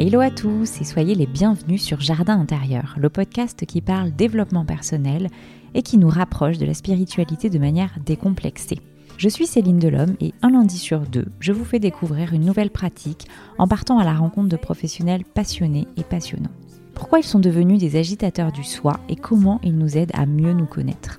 Hello à tous et soyez les bienvenus sur Jardin intérieur, le podcast qui parle développement personnel et qui nous rapproche de la spiritualité de manière décomplexée. Je suis Céline Delhomme et un lundi sur deux, je vous fais découvrir une nouvelle pratique en partant à la rencontre de professionnels passionnés et passionnants. Pourquoi ils sont devenus des agitateurs du soi et comment ils nous aident à mieux nous connaître?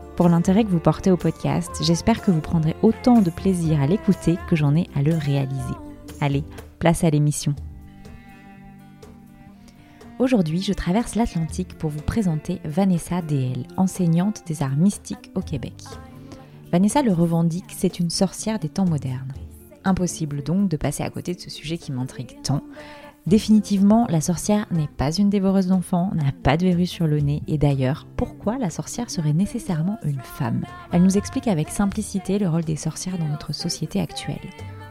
pour l'intérêt que vous portez au podcast. J'espère que vous prendrez autant de plaisir à l'écouter que j'en ai à le réaliser. Allez, place à l'émission. Aujourd'hui, je traverse l'Atlantique pour vous présenter Vanessa DL, enseignante des arts mystiques au Québec. Vanessa le revendique, c'est une sorcière des temps modernes. Impossible donc de passer à côté de ce sujet qui m'intrigue tant, Définitivement, la sorcière n'est pas une dévoreuse d'enfants, n'a pas de verrue sur le nez, et d'ailleurs, pourquoi la sorcière serait nécessairement une femme? Elle nous explique avec simplicité le rôle des sorcières dans notre société actuelle.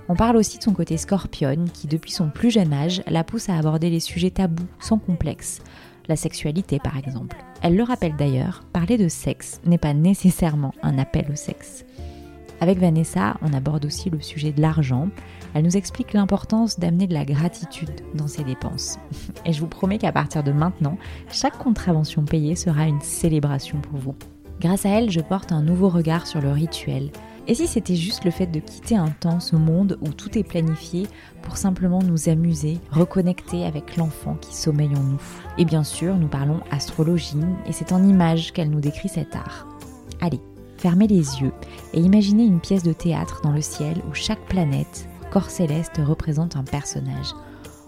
On parle aussi de son côté scorpionne, qui depuis son plus jeune âge la pousse à aborder les sujets tabous sans complexe, la sexualité par exemple. Elle le rappelle d'ailleurs, parler de sexe n'est pas nécessairement un appel au sexe. Avec Vanessa, on aborde aussi le sujet de l'argent. Elle nous explique l'importance d'amener de la gratitude dans ses dépenses. Et je vous promets qu'à partir de maintenant, chaque contravention payée sera une célébration pour vous. Grâce à elle, je porte un nouveau regard sur le rituel. Et si c'était juste le fait de quitter un temps, ce monde où tout est planifié, pour simplement nous amuser, reconnecter avec l'enfant qui sommeille en nous? Et bien sûr, nous parlons astrologie, et c'est en images qu'elle nous décrit cet art. Allez, Fermez les yeux et imaginez une pièce de théâtre dans le ciel où chaque planète, corps céleste, représente un personnage.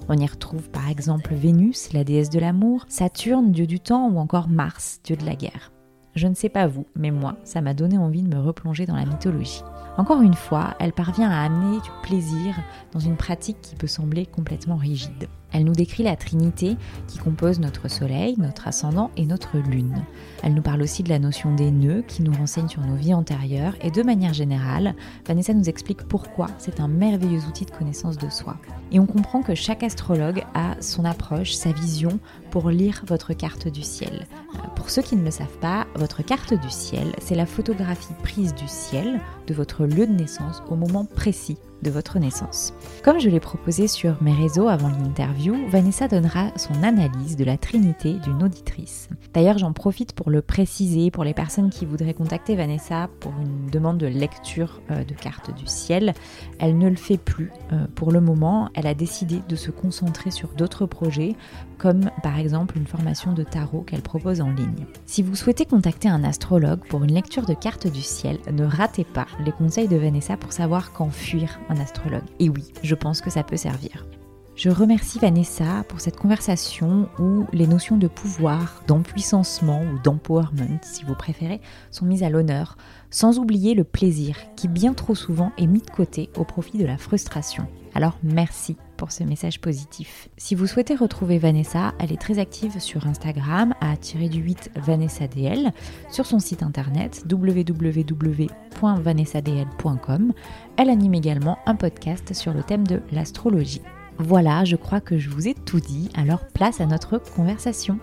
On y retrouve par exemple Vénus, la déesse de l'amour, Saturne, dieu du temps, ou encore Mars, dieu de la guerre. Je ne sais pas vous, mais moi, ça m'a donné envie de me replonger dans la mythologie. Encore une fois, elle parvient à amener du plaisir dans une pratique qui peut sembler complètement rigide. Elle nous décrit la Trinité qui compose notre Soleil, notre ascendant et notre Lune. Elle nous parle aussi de la notion des nœuds qui nous renseigne sur nos vies antérieures et de manière générale, Vanessa nous explique pourquoi c'est un merveilleux outil de connaissance de soi. Et on comprend que chaque astrologue a son approche, sa vision pour lire votre carte du ciel. Euh, pour ceux qui ne le savent pas, votre carte du ciel, c'est la photographie prise du ciel de votre lieu de naissance au moment précis de votre naissance. Comme je l'ai proposé sur mes réseaux avant l'interview, Vanessa donnera son analyse de la trinité d'une auditrice. D'ailleurs, j'en profite pour le préciser pour les personnes qui voudraient contacter Vanessa pour une demande de lecture euh, de carte du ciel. Elle ne le fait plus euh, pour le moment. Elle a décidé de se concentrer sur d'autres projets, comme par exemple une formation de tarot qu'elle propose en ligne. Si vous souhaitez contacter un astrologue pour une lecture de carte du ciel, ne ratez pas les conseils de Vanessa pour savoir quand fuir astrologue. Et oui, je pense que ça peut servir. Je remercie Vanessa pour cette conversation où les notions de pouvoir, d'empuissancement ou d'empowerment, si vous préférez, sont mises à l'honneur, sans oublier le plaisir qui bien trop souvent est mis de côté au profit de la frustration. Alors merci ce message positif. Si vous souhaitez retrouver Vanessa, elle est très active sur Instagram à tirer du 8 VanessaDL, sur son site internet www.vanessadl.com. Elle anime également un podcast sur le thème de l'astrologie. Voilà, je crois que je vous ai tout dit, alors place à notre conversation.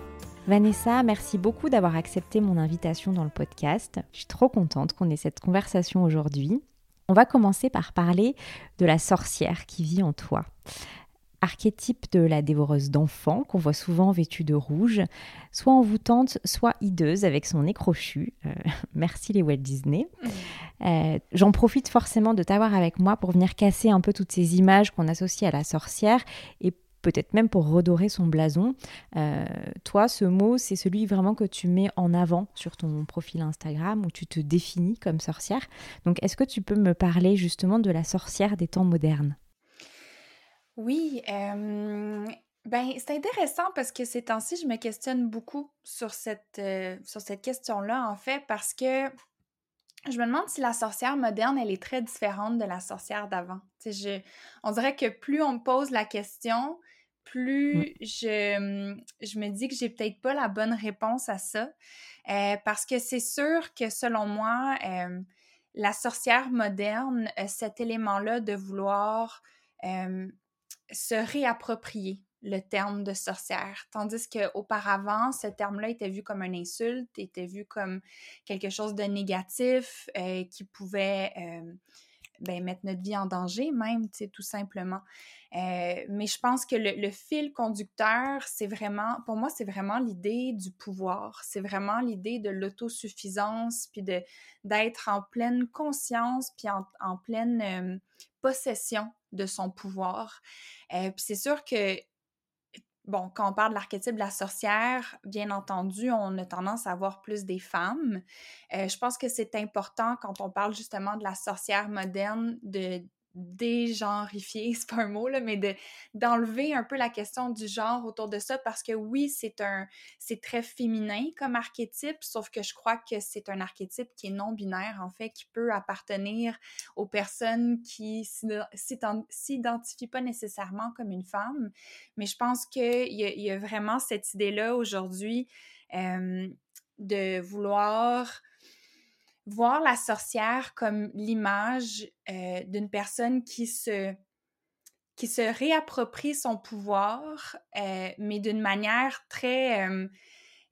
Vanessa, merci beaucoup d'avoir accepté mon invitation dans le podcast. Je suis trop contente qu'on ait cette conversation aujourd'hui. On va commencer par parler de la sorcière qui vit en toi. Archétype de la dévoreuse d'enfants qu'on voit souvent vêtue de rouge, soit envoûtante, soit hideuse avec son nez crochu. Euh, merci les Walt Disney. Mmh. Euh, j'en profite forcément de t'avoir avec moi pour venir casser un peu toutes ces images qu'on associe à la sorcière et peut-être même pour redorer son blason. Euh, toi, ce mot, c'est celui vraiment que tu mets en avant sur ton profil Instagram où tu te définis comme sorcière. Donc, est-ce que tu peux me parler justement de la sorcière des temps modernes? Oui, ben c'est intéressant parce que ces temps-ci, je me questionne beaucoup sur cette, sur cette question-là, en fait, parce que je me demande si la sorcière moderne, elle est très différente de la sorcière d'avant. On dirait que plus on me pose la question, plus mmh. je, je me dis que j'ai peut-être pas la bonne réponse à ça. Euh, parce que c'est sûr que selon moi, euh, la sorcière moderne, cet élément-là de vouloir euh, se réapproprier le terme de sorcière, tandis qu'auparavant, ce terme-là était vu comme une insulte, était vu comme quelque chose de négatif qui pouvait ben, mettre notre vie en danger même, tout simplement. Euh, mais je pense que le, fil conducteur, c'est vraiment, pour moi, c'est vraiment l'idée du pouvoir. C'est vraiment l'idée de l'autosuffisance, puis d'être en pleine conscience, puis en, pleine euh, possession de son pouvoir. Euh, puis c'est sûr que bon, quand on parle de l'archétype de la sorcière, bien entendu, on a tendance à voir plus des femmes. je pense que c'est important quand on parle justement de la sorcière moderne de dégenrifier, c'est pas un mot, là, mais de, d'enlever un peu la question du genre autour de ça parce que oui, c'est un c'est très féminin comme archétype, sauf que je crois que c'est un archétype qui est non-binaire, en fait, qui peut appartenir aux personnes qui s'identifient pas nécessairement comme une femme. Mais je pense qu'il y, y, a vraiment cette idée-là aujourd'hui euh, de vouloir voir la sorcière comme l'image euh, d'une personne qui se, qui se réapproprie son pouvoir, euh, mais d'une manière très... Euh,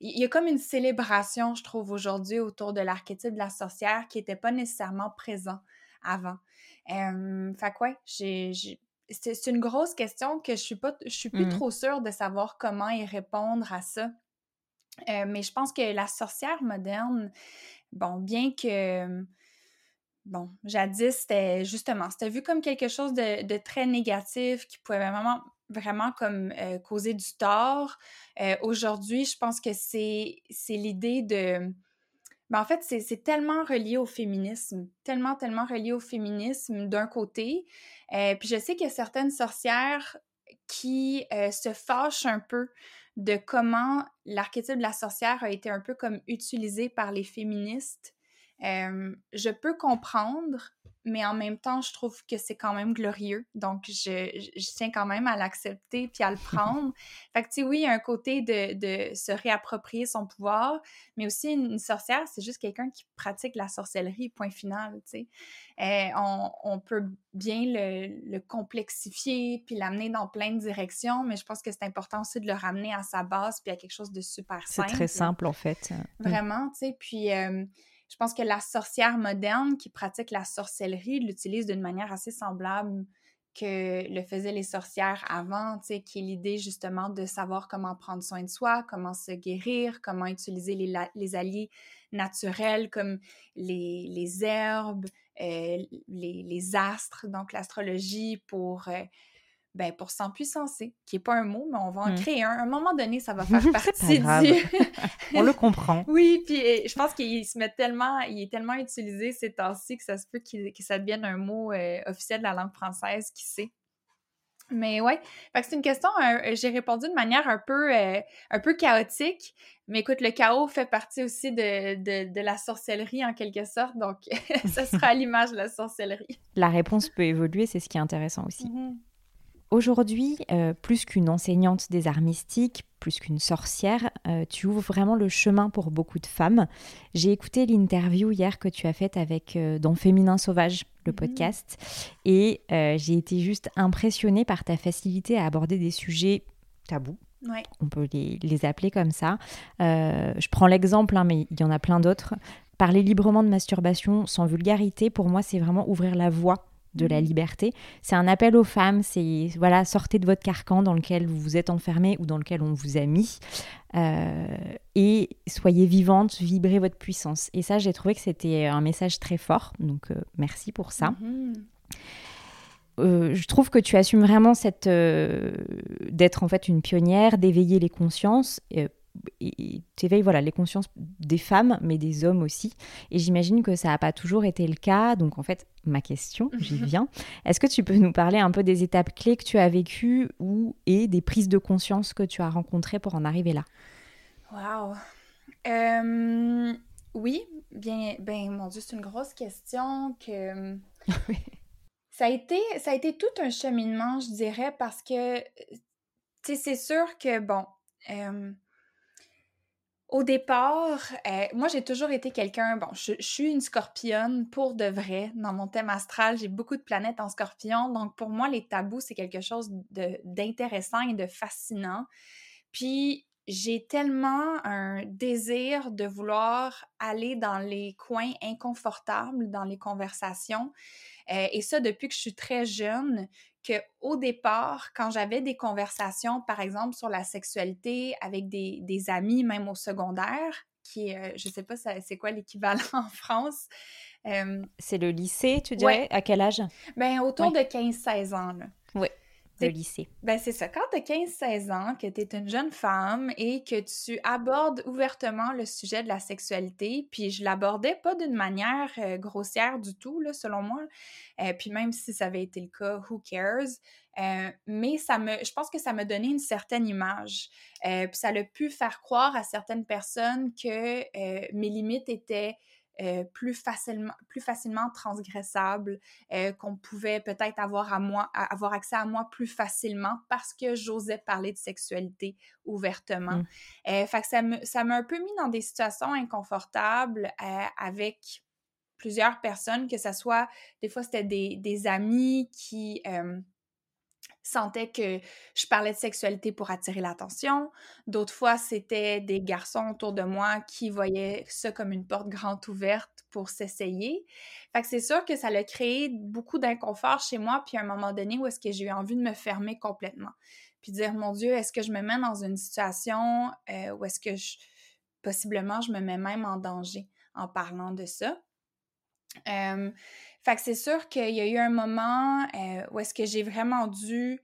il y a comme une célébration, je trouve, aujourd'hui autour de l'archétype de la sorcière qui n'était pas nécessairement présent avant. fait quoi, j'ai, c'est une grosse question que je suis pas, je suis plus mmh. trop sûre de savoir comment y répondre à ça. mais je pense que la sorcière moderne, bon, bien que, bon, jadis, c'était justement, c'était vu comme quelque chose de, très négatif qui pouvait vraiment, vraiment comme causer du tort. Aujourd'hui, je pense que c'est l'idée de... Ben, en fait, c'est tellement relié au féminisme, tellement, tellement relié au féminisme d'un côté. Puis je sais qu'il y a certaines sorcières qui se fâchent un peu de comment l'archétype de la sorcière a été un peu comme utilisé par les féministes. je peux comprendre mais en même temps, je trouve que c'est quand même glorieux. Donc, je, tiens quand même à l'accepter puis à le prendre. fait que, tu sais, oui, il y a un côté de, se réapproprier son pouvoir, mais aussi une, sorcière, c'est juste quelqu'un qui pratique la sorcellerie, point final, tu sais. Euh, on, peut bien le, complexifier puis l'amener dans plein de directions, mais je pense que c'est important aussi de le ramener à sa base puis à quelque chose de super simple. C'est très simple, en fait. Vraiment, tu sais. Puis... Euh, je pense que la sorcière moderne qui pratique la sorcellerie l'utilise d'une manière assez semblable que le faisaient les sorcières avant, qui est l'idée justement de savoir comment prendre soin de soi, comment se guérir, comment utiliser les, alliés naturels comme les, herbes, euh, les, astres, donc l'astrologie pour euh, ben, pour s'empuissancer, qui n'est pas un mot, mais on va en mmh. créer un. À un moment donné, ça va faire partie du... on le comprend. Oui, puis je pense qu'il se met tellement, il est tellement utilisé ces temps-ci que ça se peut qu'il, que ça devienne un mot euh, officiel de la langue française, qui sait. Mais ouais, c'est une question, euh, j'ai répondu de manière un peu, euh, un peu chaotique, mais écoute, le chaos fait partie aussi de, de, la sorcellerie en quelque sorte, donc ça sera à l'image de la sorcellerie. La réponse peut évoluer, c'est ce qui est intéressant aussi. Mm-hmm. Aujourd'hui, euh, plus qu'une enseignante des arts mystiques, plus qu'une sorcière, euh, tu ouvres vraiment le chemin pour beaucoup de femmes. J'ai écouté l'interview hier que tu as faite avec euh, dans Féminin Sauvage, le mhm. podcast, et j'ai été juste impressionnée par ta facilité à aborder des sujets tabous. On peut les, appeler comme ça. je prends l'exemple, hein, mais il y en a plein d'autres. Parler librement de masturbation sans vulgarité, pour moi, c'est vraiment ouvrir la voie de la mhm. liberté. C'est un appel aux femmes, c'est voilà, sortez de votre carcan dans lequel vous vous êtes enfermé ou dans lequel on vous a mis euh, et soyez vivante, vibrez votre puissance. Et ça, j'ai trouvé que c'était un message très fort, donc euh, merci pour ça. Mhm. Euh, je trouve que tu assumes vraiment cette d'être en fait une pionnière, d'éveiller les consciences tu éveilles voilà, les consciences des femmes, mais des hommes aussi. Et j'imagine que ça n'a pas toujours été le cas. Donc en fait, ma question, j'y viens. Est-ce que tu peux nous parler un peu des étapes clés que tu as vécues ou et des prises de conscience que tu as rencontrées pour en arriver là? Wow. Euh, oui, bien, ben mon Dieu, c'est une grosse question que. Ça a, été, ça a été tout un cheminement, je dirais, parce que, tu sais, c'est sûr que, bon, euh, au départ, euh, moi, j'ai toujours été quelqu'un, bon, je, suis une scorpionne pour de vrai. Dans mon thème astral, j'ai beaucoup de planètes en scorpion. Donc, pour moi, les tabous, c'est quelque chose d'intéressant et de fascinant. Puis, j'ai tellement un désir de vouloir aller dans les coins inconfortables, dans les conversations. Euh, et ça, depuis que je suis très jeune, que au départ, quand j'avais des conversations, par exemple, sur la sexualité avec des, des amis, même au secondaire, qui est, euh, je sais pas c'est quoi l'équivalent en France. Euh, c'est le lycée, tu dirais? À quel âge? Ben, autour de 15-16 ans. Oui de lycée. Ben c'est ça. Quand tu as 15-16 ans, que tu es une jeune femme et que tu abordes ouvertement le sujet de la sexualité, puis je l'abordais pas d'une manière euh, grossière du tout, là, selon moi. Euh, puis même si ça avait été le cas, who cares? Euh, mais ça me, je pense que ça m'a donné une certaine image. puis ça a pu faire croire à certaines personnes que mes limites étaient euh, plus, facilement, plus facilement transgressable, euh, qu'on pouvait peut-être avoir, à moi, avoir accès à moi plus facilement parce que j'osais parler de sexualité ouvertement. Mmh. Euh, fait que ça m'a un peu mis dans des situations inconfortables avec plusieurs personnes, que ce soit, des fois c'était des, des, amis qui sentais que je parlais de sexualité pour attirer l'attention. D'autres fois, c'était des garçons autour de moi qui voyaient ça comme une porte grande ouverte pour s'essayer. Fait c'est sûr que ça a créé beaucoup d'inconfort chez moi, puis à un moment donné où est-ce que j'ai eu envie de me fermer complètement. Puis dire, mon Dieu, est-ce que je me mets dans une situation euh, où est-ce que je, possiblement je me mets même en danger en parlant de ça? Fait que c'est sûr qu'il y a eu un moment où est-ce que j'ai vraiment dû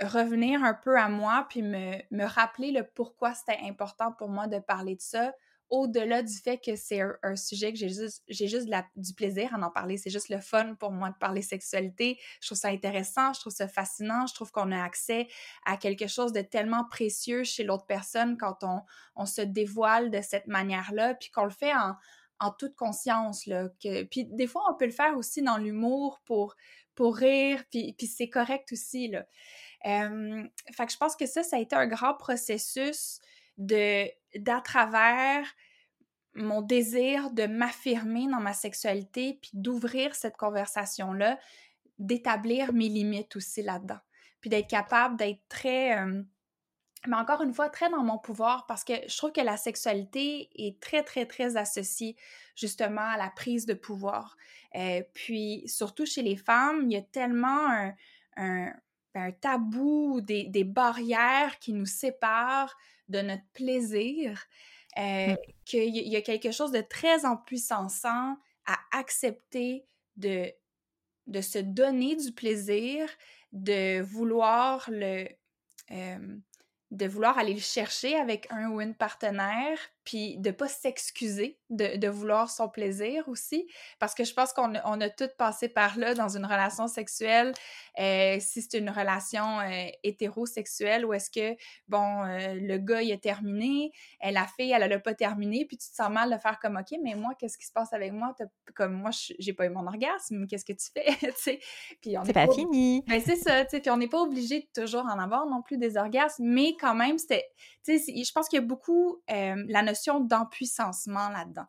revenir un peu à moi puis me, me rappeler le pourquoi c'était important pour moi de parler de ça, au-delà du fait que c'est un, sujet que j'ai juste, j'ai juste du plaisir à en parler. C'est juste le fun pour moi de parler sexualité. Je trouve ça intéressant, je trouve ça fascinant, je trouve qu'on a accès à quelque chose de tellement précieux chez l'autre personne quand on, on se dévoile de cette manière-là, puis qu'on le fait en, en toute conscience. Là, que, puis des fois, on peut le faire aussi dans l'humour pour, pour rire, puis, puis c'est correct aussi. Là. fait que je pense que ça, ça a été un grand processus de d'à travers mon désir de m'affirmer dans ma sexualité, puis d'ouvrir cette conversation-là, d'établir mes limites aussi là-dedans, puis d'être capable d'être très mais encore une fois, très dans mon pouvoir parce que je trouve que la sexualité est très, très, très associée justement à la prise de pouvoir. Euh, puis, surtout chez les femmes, il y a tellement un, un, ben, tabou, des, des, barrières qui nous séparent de notre plaisir, euh, mmh. qu'il y a quelque chose de très empuissant à accepter de, de se donner du plaisir, de vouloir le... Euh, de vouloir aller le chercher avec un ou une partenaire, puis de pas s'excuser de, de, vouloir son plaisir aussi, parce que je pense qu'on a, on a toutes passé par là dans une relation sexuelle, euh, si c'est une relation euh, hétérosexuelle, où est-ce que, bon, euh, le gars, il a terminé, la fille, elle, a pas terminé, puis tu te sens mal de faire comme, OK, mais moi, qu'est-ce qui se passe avec moi? Comme moi, j'ai pas eu mon orgasme, qu'est-ce que tu fais? puis on c'est pas, fini. Ben, c'est ça, puis on n'est pas obligé de toujours en avoir non plus des orgasmes, mais quand même, c'était, je pense qu'il y a beaucoup la notion d'empuissancement là-dedans,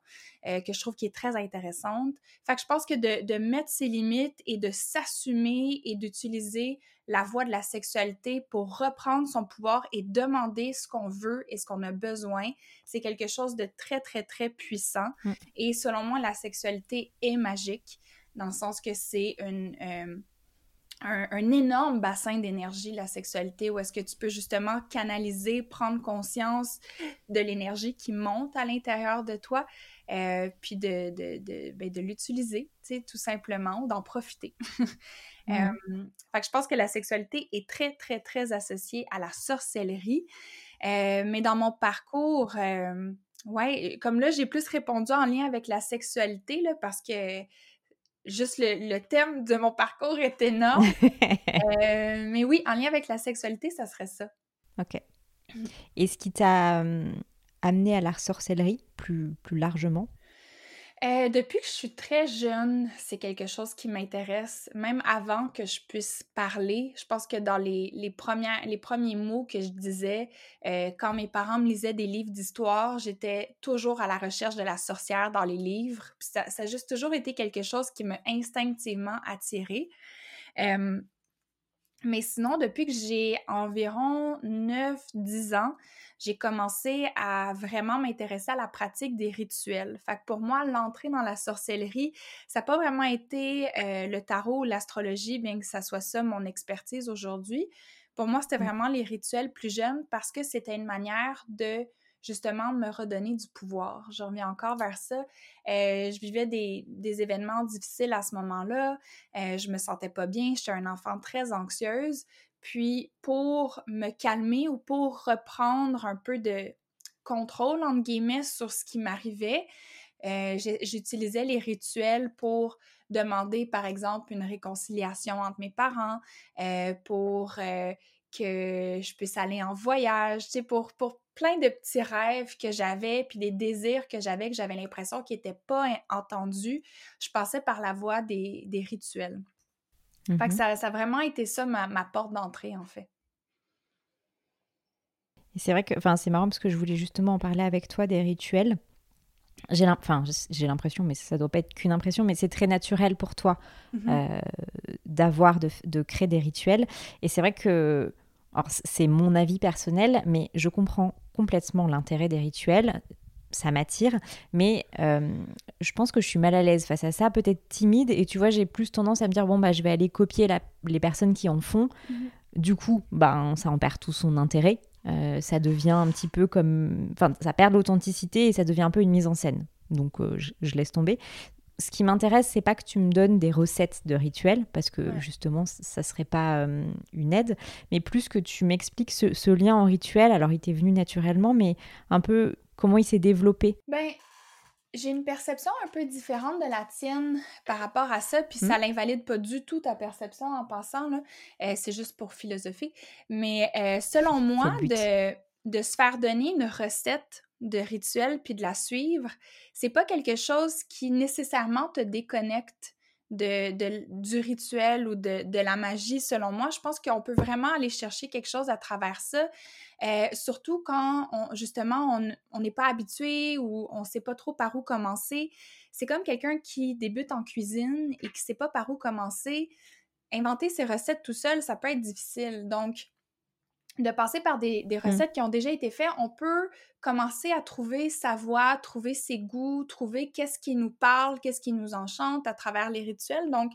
euh, que je trouve qui est très intéressante. Fait que je pense que de, de mettre ses limites et de s'assumer et d'utiliser la voie de la sexualité pour reprendre son pouvoir et demander ce qu'on veut et ce qu'on a besoin, c'est quelque chose de très, très, très puissant. Mm. Et selon moi, la sexualité est magique dans le sens que c'est une... Euh, un, énorme bassin d'énergie, la sexualité, où est-ce que tu peux justement canaliser, prendre conscience de l'énergie qui monte à l'intérieur de toi, euh, puis de, de, de, ben, de l'utiliser, tu sais, tout simplement, d'en profiter. Euh, fait que je pense que la sexualité est très, très, très associée à la sorcellerie. mais dans mon parcours, ouais, comme là, j'ai plus répondu en lien avec la sexualité, là, parce que juste le, thème de mon parcours est énorme. mais oui, en lien avec la sexualité, ça serait ça. OK. Et ce qui t'a amené à la sorcellerie plus, plus largement? Euh, depuis que je suis très jeune, c'est quelque chose qui m'intéresse, même avant que je puisse parler. Je pense que dans les, les, les premiers mots que je disais, euh, quand mes parents me lisaient des livres d'histoire, j'étais toujours à la recherche de la sorcière dans les livres. Ça a juste toujours été quelque chose qui m'a instinctivement attirée. Euh, mais sinon, depuis que j'ai environ 9-10 ans, j'ai commencé à vraiment m'intéresser à la pratique des rituels. Fait que pour moi, l'entrée dans la sorcellerie, ça n'a pas vraiment été euh, le tarot ou l'astrologie, bien que ça soit ça mon expertise aujourd'hui. Pour moi, c'était mmh. vraiment les rituels plus jeunes parce que c'était une manière de justement me redonner du pouvoir. Je reviens encore vers ça. Euh, je vivais des, événements difficiles à ce moment-là. Euh, je me sentais pas bien. J'étais un enfant très anxieuse. Puis pour me calmer ou pour reprendre un peu de contrôle, entre guillemets, sur ce qui m'arrivait, euh, j'utilisais les rituels pour demander, par exemple, une réconciliation entre mes parents, euh, pour que je puisse aller en voyage, tu sais, pour, pour plein de petits rêves que j'avais, puis des désirs que j'avais, que j'avais l'impression qu'ils n'étaient pas entendus, je passais par la voie des, des rituels. Fait que mm-hmm. ça, a vraiment été ça ma, porte d'entrée, en fait. Et c'est vrai que, enfin, c'est marrant parce que je voulais justement en parler avec toi des rituels. J'ai l'impression, mais ça doit pas être qu'une impression, mais c'est très naturel pour toi mm-hmm. euh, d'avoir, de, de, créer des rituels. Et c'est vrai que, c'est mon avis personnel, mais je comprends complètement l'intérêt des rituels ça m'attire, mais euh, je pense que je suis mal à l'aise face à ça, peut-être timide, et tu vois, j'ai plus tendance à me dire, bon, bah, je vais aller copier les personnes qui en font. Mhm. Du coup, bah, ça en perd tout son intérêt. Euh, ça devient un petit peu comme. Enfin, ça perd l'authenticité et ça devient un peu une mise en scène. Donc, euh, je, laisse tomber. Ce qui m'intéresse, c'est pas que tu me donnes des recettes de rituels, parce que justement, ça serait pas une aide, mais plus que tu m'expliques ce, ce, lien en rituel. Alors, il t'est venu naturellement, mais un peu Comment il s'est développé? Ben, j'ai une perception un peu différente de la tienne par rapport à ça, puis ça hmm? l'invalide pas du tout ta perception en passant, là. Euh, c'est juste pour philosopher. Mais euh, selon moi, de, de se faire donner une recette de rituel puis de la suivre, c'est pas quelque chose qui nécessairement te déconnecte de, du rituel ou de, de, la magie, selon moi. Je pense qu'on peut vraiment aller chercher quelque chose à travers ça, euh, surtout quand, justement, on n'est pas habitué ou on sait pas trop par où commencer. C'est comme quelqu'un qui débute en cuisine et qui sait pas par où commencer. Inventer ses recettes tout seul, ça peut être difficile. Donc, de passer par des, mmh. recettes qui ont déjà été faites, on peut commencer à trouver sa voix, trouver ses goûts, trouver qu'est-ce qui nous parle, qu'est-ce qui nous enchante à travers les rituels. Donc,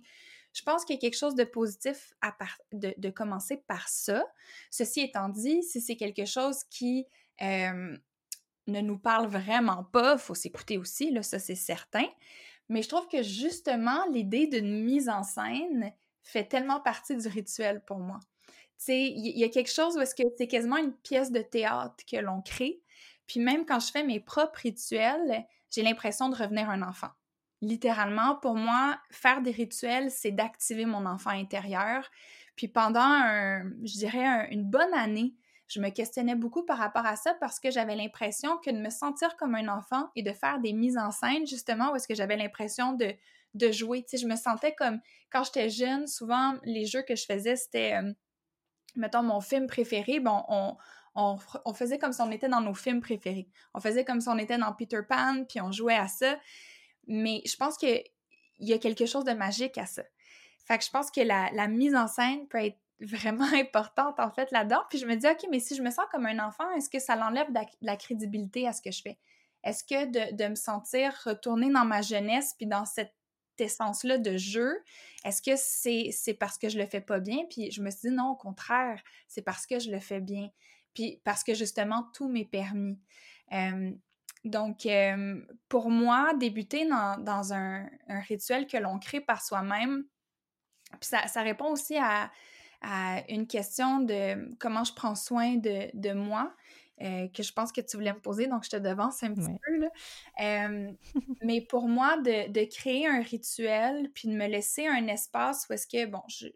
je pense qu'il y a quelque chose de positif à de, commencer par ça. Ceci étant dit, si c'est quelque chose qui ne nous parle vraiment pas, il faut s'écouter aussi, là, ça c'est certain. Mais je trouve que justement, l'idée d'une mise en scène fait tellement partie du rituel pour moi il y, a quelque chose où est-ce que c'est quasiment une pièce de théâtre que l'on crée. Puis même quand je fais mes propres rituels, j'ai l'impression de revenir un enfant. Littéralement, pour moi, faire des rituels, c'est d'activer mon enfant intérieur. Puis pendant, je dirais, une bonne année, je me questionnais beaucoup par rapport à ça parce que j'avais l'impression que de me sentir comme un enfant et de faire des mises en scène, justement, où est-ce que j'avais l'impression de, de jouer. Tu sais, je me sentais comme, quand j'étais jeune, souvent, les jeux que je faisais, c'était... Euh, mettons, mon film préféré, bon, on, faisait comme si on était dans nos films préférés. On faisait comme si on était dans Peter Pan, puis on jouait à ça. Mais je pense qu'il y a quelque chose de magique à ça. Fait que je pense que la, mise en scène peut être vraiment importante, en fait, là-dedans. Puis je me dis, OK, mais si je me sens comme un enfant, est-ce que ça l'enlève de, la crédibilité à ce que je fais? Est-ce que de, de, me sentir retourner dans ma jeunesse, puis dans cette essence-là de jeu, est-ce que c'est parce que je le fais pas bien? Puis je me suis dit non, au contraire, c'est parce que je le fais bien. Puis parce que justement, tout m'est permis. donc, pour moi, débuter dans, un, rituel que l'on crée par soi-même, ça, répond aussi à, une question de comment je prends soin de moi. Euh, que je pense que tu voulais me poser, donc je te devance un petit peu. Là. mais pour moi, de, de, créer un rituel, puis de me laisser un espace où est-ce que, bon, je,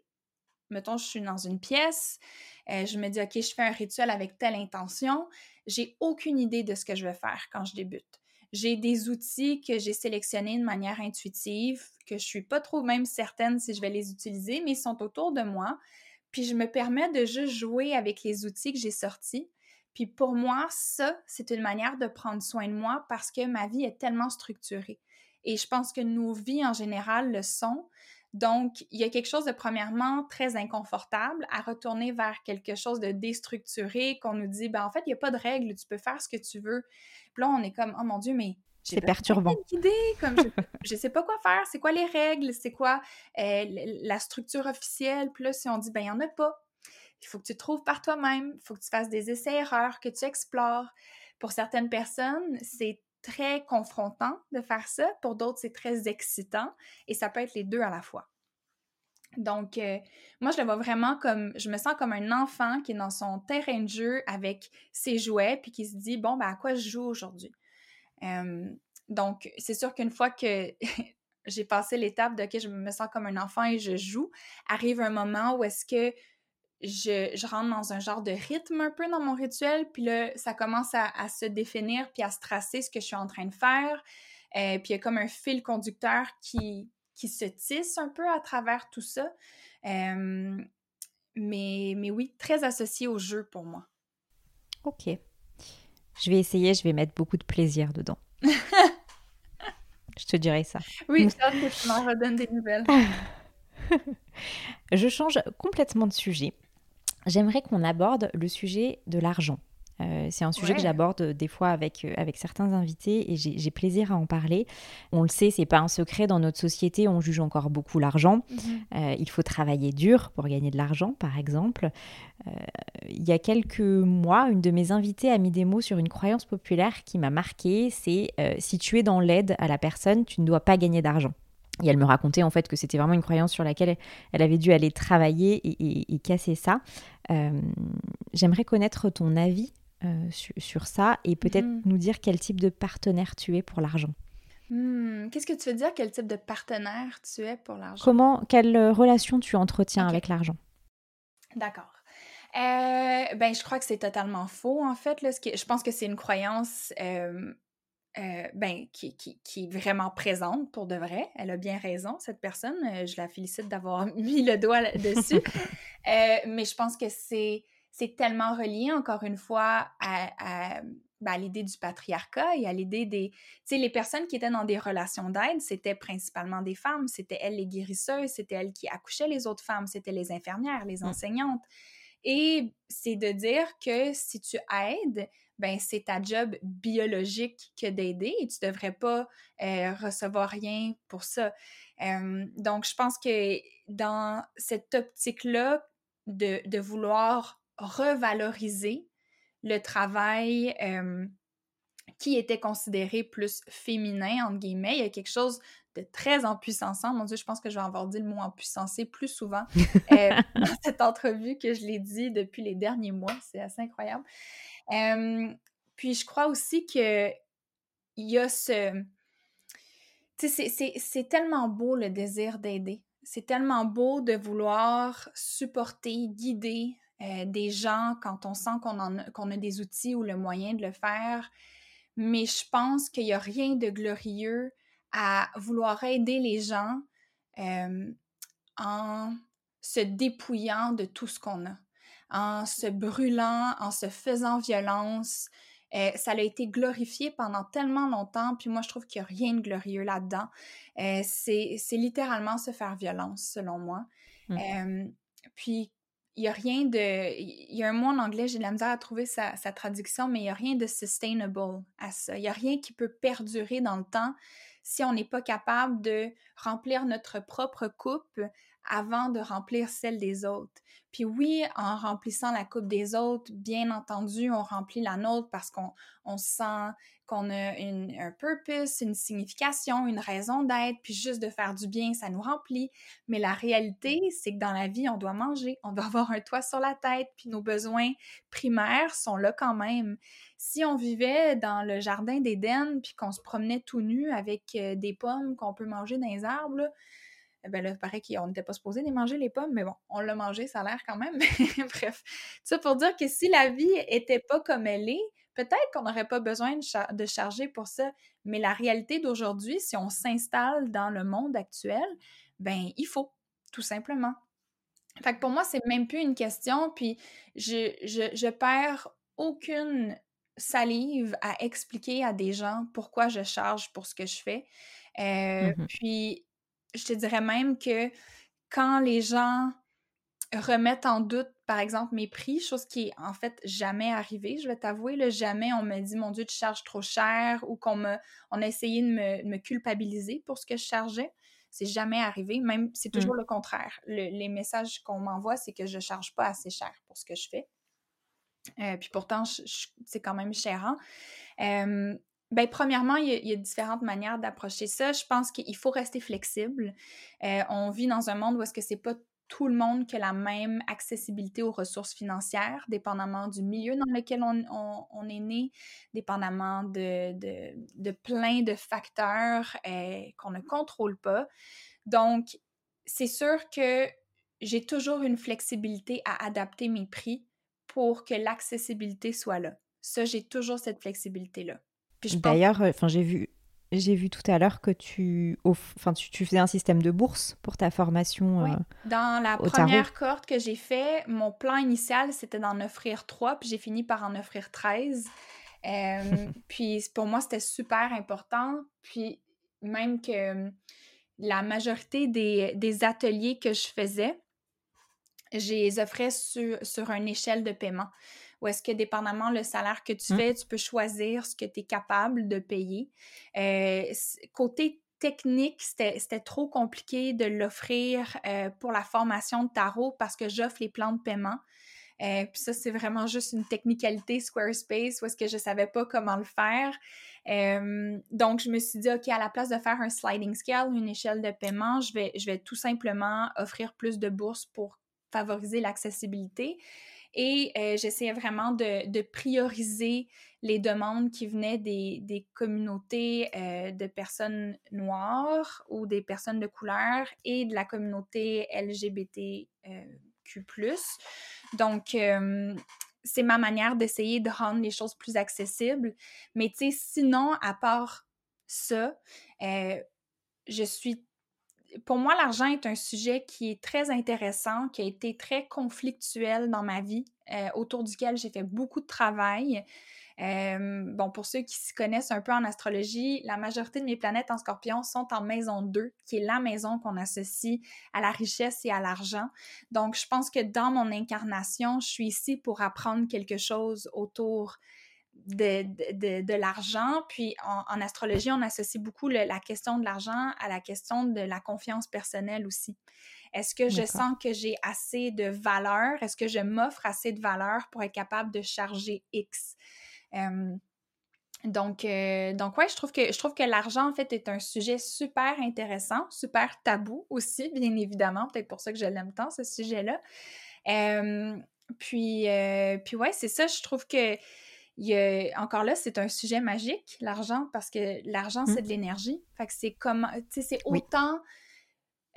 mettons, je suis dans une pièce, euh, je me dis, OK, je fais un rituel avec telle intention, j'ai aucune idée de ce que je vais faire quand je débute. J'ai des outils que j'ai sélectionnés de manière intuitive, que je suis pas trop même certaine si je vais les utiliser, mais ils sont autour de moi. Puis je me permets de juste jouer avec les outils que j'ai sortis. Puis pour moi, ça, c'est une manière de prendre soin de moi parce que ma vie est tellement structurée. Et je pense que nos vies en général le sont. Donc, il y a quelque chose de premièrement très inconfortable à retourner vers quelque chose de déstructuré qu'on nous dit, ben en fait, il n'y a pas de règles, tu peux faire ce que tu veux. Puis là, on est comme, oh mon Dieu, mais c'est perturbant. Idée, comme je, ne sais pas quoi faire, c'est quoi les règles, c'est quoi euh, la structure officielle. Puis là, si on dit, ben il n'y en a pas, il faut que tu trouves par toi-même, il faut que tu fasses des essais-erreurs, que tu explores. Pour certaines personnes, c'est très confrontant de faire ça. Pour d'autres, c'est très excitant et ça peut être les deux à la fois. Donc, euh, moi, je le vois vraiment comme, je me sens comme un enfant qui est dans son terrain de jeu avec ses jouets, puis qui se dit, bon, ben, à quoi je joue aujourd'hui? donc, c'est sûr qu'une fois que j'ai passé l'étape de, OK, je me sens comme un enfant et je joue, arrive un moment où est-ce que je, rentre dans un genre de rythme un peu dans mon rituel, puis là, ça commence à, se définir puis à se tracer ce que je suis en train de faire. Euh, puis il y a comme un fil conducteur qui, qui se tisse un peu à travers tout ça. mais, mais oui, très associé au jeu pour moi. Ok. Je vais essayer, je vais mettre beaucoup de plaisir dedans. je te dirai ça. Oui, ça, tu m'en redonnes des nouvelles. je change complètement de sujet j'aimerais qu'on aborde le sujet de l'argent. Euh, c'est un sujet que j'aborde des fois avec, euh, avec certains invités et j'ai plaisir à en parler. On le sait, c'est pas un secret dans notre société, on juge encore beaucoup l'argent. Mhm. Euh, il faut travailler dur pour gagner de l'argent, par exemple. il y a quelques mois, une de mes invitées a mis des mots sur une croyance populaire qui m'a marqué. C'est si tu es dans l'aide à la personne, tu ne dois pas gagner d'argent. Et elle me racontait en fait que c'était vraiment une croyance sur laquelle elle avait dû aller travailler et, casser ça. Euh, j'aimerais connaître ton avis euh, sur, ça et peut-être hmm. nous dire quel type de partenaire tu es pour l'argent. Hmm, qu'est-ce que tu veux dire, quel type de partenaire tu es pour l'argent? Comment, quelle relation tu entretiens avec l'argent? D'accord. Euh, ben, je crois que c'est totalement faux, en fait. Là, ce je pense que c'est une croyance euh, ben, qui, qui, est vraiment présente pour de vrai. Elle a bien raison, cette personne. Euh, je la félicite d'avoir mis le doigt dessus. Euh, mais je pense que c'est, c'est tellement relié, encore une fois, à, ben, à, l'idée du patriarcat et à l'idée des... Tu sais, les personnes qui étaient dans des relations d'aide, c'était principalement des femmes. C'était elles les guérisseuses, c'était elles qui accouchaient les autres femmes, c'était les infirmières, les mmh. enseignantes. Et c'est de dire que si tu aides, ben c'est ta job biologique que d'aider et tu devrais pas euh, recevoir rien pour ça. donc, je pense que dans cette optique-là de, vouloir revaloriser le travail qui était considéré plus féminin, entre guillemets, il y a quelque chose de très empuissançant. Mon Dieu, je pense que je vais avoir dit le mot empuissancé plus souvent euh, dans cette entrevue que je l'ai dit depuis les derniers mois. C'est assez incroyable puis je crois aussi que il y a ce. Tu sais, c'est tellement beau le désir d'aider. C'est tellement beau de vouloir supporter, guider des gens quand on sent qu'on a, qu'on a des outils ou le moyen de le faire. Mais je pense qu'il n'y a rien de glorieux à vouloir aider les gens en se dépouillant de tout ce qu'on a en se brûlant, en se faisant violence. Euh, ça a été glorifié pendant tellement longtemps, puis moi je trouve qu'il n'y a rien de glorieux là-dedans. Euh, c'est littéralement se faire violence, selon moi. Mmh. Euh, puis il n'y a rien de. Il y a un mot en anglais, j'ai de la misère à trouver sa, sa traduction, mais il n'y a rien de sustainable à ça. Il n'y a rien qui peut perdurer dans le temps si on n'est pas capable de remplir notre propre coupe avant de remplir celle des autres. Puis oui, en remplissant la coupe des autres, bien entendu, on remplit la nôtre parce qu'on on sent qu'on a un purpose, une signification, une raison d'être, puis juste de faire du bien, ça nous remplit. Mais la réalité, c'est que dans la vie, on doit manger, on doit avoir un toit sur la tête, puis nos besoins primaires sont là quand même. Si on vivait dans le jardin d'Éden, puis qu'on se promenait tout nu avec euh, des pommes qu'on peut manger dans les arbres, ben là, paraît qu'on n'était pas supposé les manger, les pommes, mais bon, on l'a mangé, ça a l'air quand même. Bref, ça pour dire que si la vie était pas comme elle est, peut-être qu'on n'aurait pas besoin de, charger pour ça. Mais la réalité d'aujourd'hui, si on s'installe dans le monde actuel, ben il faut, tout simplement. Fait que pour moi, c'est même plus une question, puis je, je, perds aucune salive à expliquer à des gens pourquoi je charge pour ce que je fais. Euh, mmh puis je te dirais même que quand les gens remettent en doute, par exemple, mes prix, chose qui est en fait jamais arrivée, je vais t'avouer, le jamais on me dit mon Dieu, tu charges trop cher ou qu'on me, on a essayé de me, culpabiliser pour ce que je chargeais. C'est jamais arrivé, même c'est mmh. toujours le contraire. les messages qu'on m'envoie, c'est que je charge pas assez cher pour ce que je fais. Euh, puis pourtant, c'est quand même cher. Hein? Ben, premièrement, il y, a, différentes manières d'approcher ça. Je pense qu'il faut rester flexible. Euh, on vit dans un monde où est-ce que c'est pas tout le monde qui a la même accessibilité aux ressources financières, dépendamment du milieu dans lequel on, est né, dépendamment de, de, plein de facteurs euh, qu'on ne contrôle pas. Donc, c'est sûr que j'ai toujours une flexibilité à adapter mes prix pour que l'accessibilité soit là. Ça, j'ai toujours cette flexibilité-là. D'ailleurs, euh, enfin, j'ai vu, j'ai vu tout à l'heure que tu, enfin, tu, faisais un système de bourse pour ta formation. Oui. Euh, dans la première cohorte que j'ai fait, mon plan initial, c'était d'en offrir trois, puis j'ai fini par en offrir 13. Euh, puis pour moi, c'était super important. Puis même que la majorité des, des ateliers que je faisais, je les offrais sur, sur une échelle de paiement ou est-ce que dépendamment le salaire que tu mmh. fais, tu peux choisir ce que tu es capable de payer? Euh, côté technique, c'était trop compliqué de l'offrir euh, pour la formation de tarot parce que j'offre les plans de paiement. Euh, puis ça, c'est vraiment juste une technicalité Squarespace où est-ce que je savais pas comment le faire. donc, je me suis dit, OK, à la place de faire un sliding scale, une échelle de paiement, je vais, je vais tout simplement offrir plus de bourses pour favoriser l'accessibilité. Et euh, j'essayais vraiment de, prioriser les demandes qui venaient des, communautés euh, de personnes noires ou des personnes de couleur et de la communauté LGBTQ. Donc, euh, c'est ma manière d'essayer de rendre les choses plus accessibles. Mais tu sais, sinon, à part ça, je suis pour moi, l'argent est un sujet qui est très intéressant, qui a été très conflictuel dans ma vie, euh, autour duquel j'ai fait beaucoup de travail. Euh, bon, pour ceux qui se connaissent un peu en astrologie, la majorité de mes planètes en scorpion sont en maison 2, qui est la maison qu'on associe à la richesse et à l'argent. Donc, je pense que dans mon incarnation, je suis ici pour apprendre quelque chose autour de, de, l'argent. Puis en, astrologie, on associe beaucoup la question de l'argent à la question de la confiance personnelle aussi. Est-ce que je sens que j'ai assez de valeur? Est-ce que je m'offre assez de valeur pour être capable de charger X? donc, euh, donc ouais, je trouve que je trouve que l'argent en fait est un sujet super intéressant, super tabou aussi, bien évidemment. Peut-être pour ça que je l'aime tant ce sujet-là. puis, euh, puis ouais, c'est ça. Je trouve que encore là, c'est un sujet magique, l'argent, parce que l'argent, c'est mmh. de l'énergie. Fait que c'est comment, tu sais, c'est autant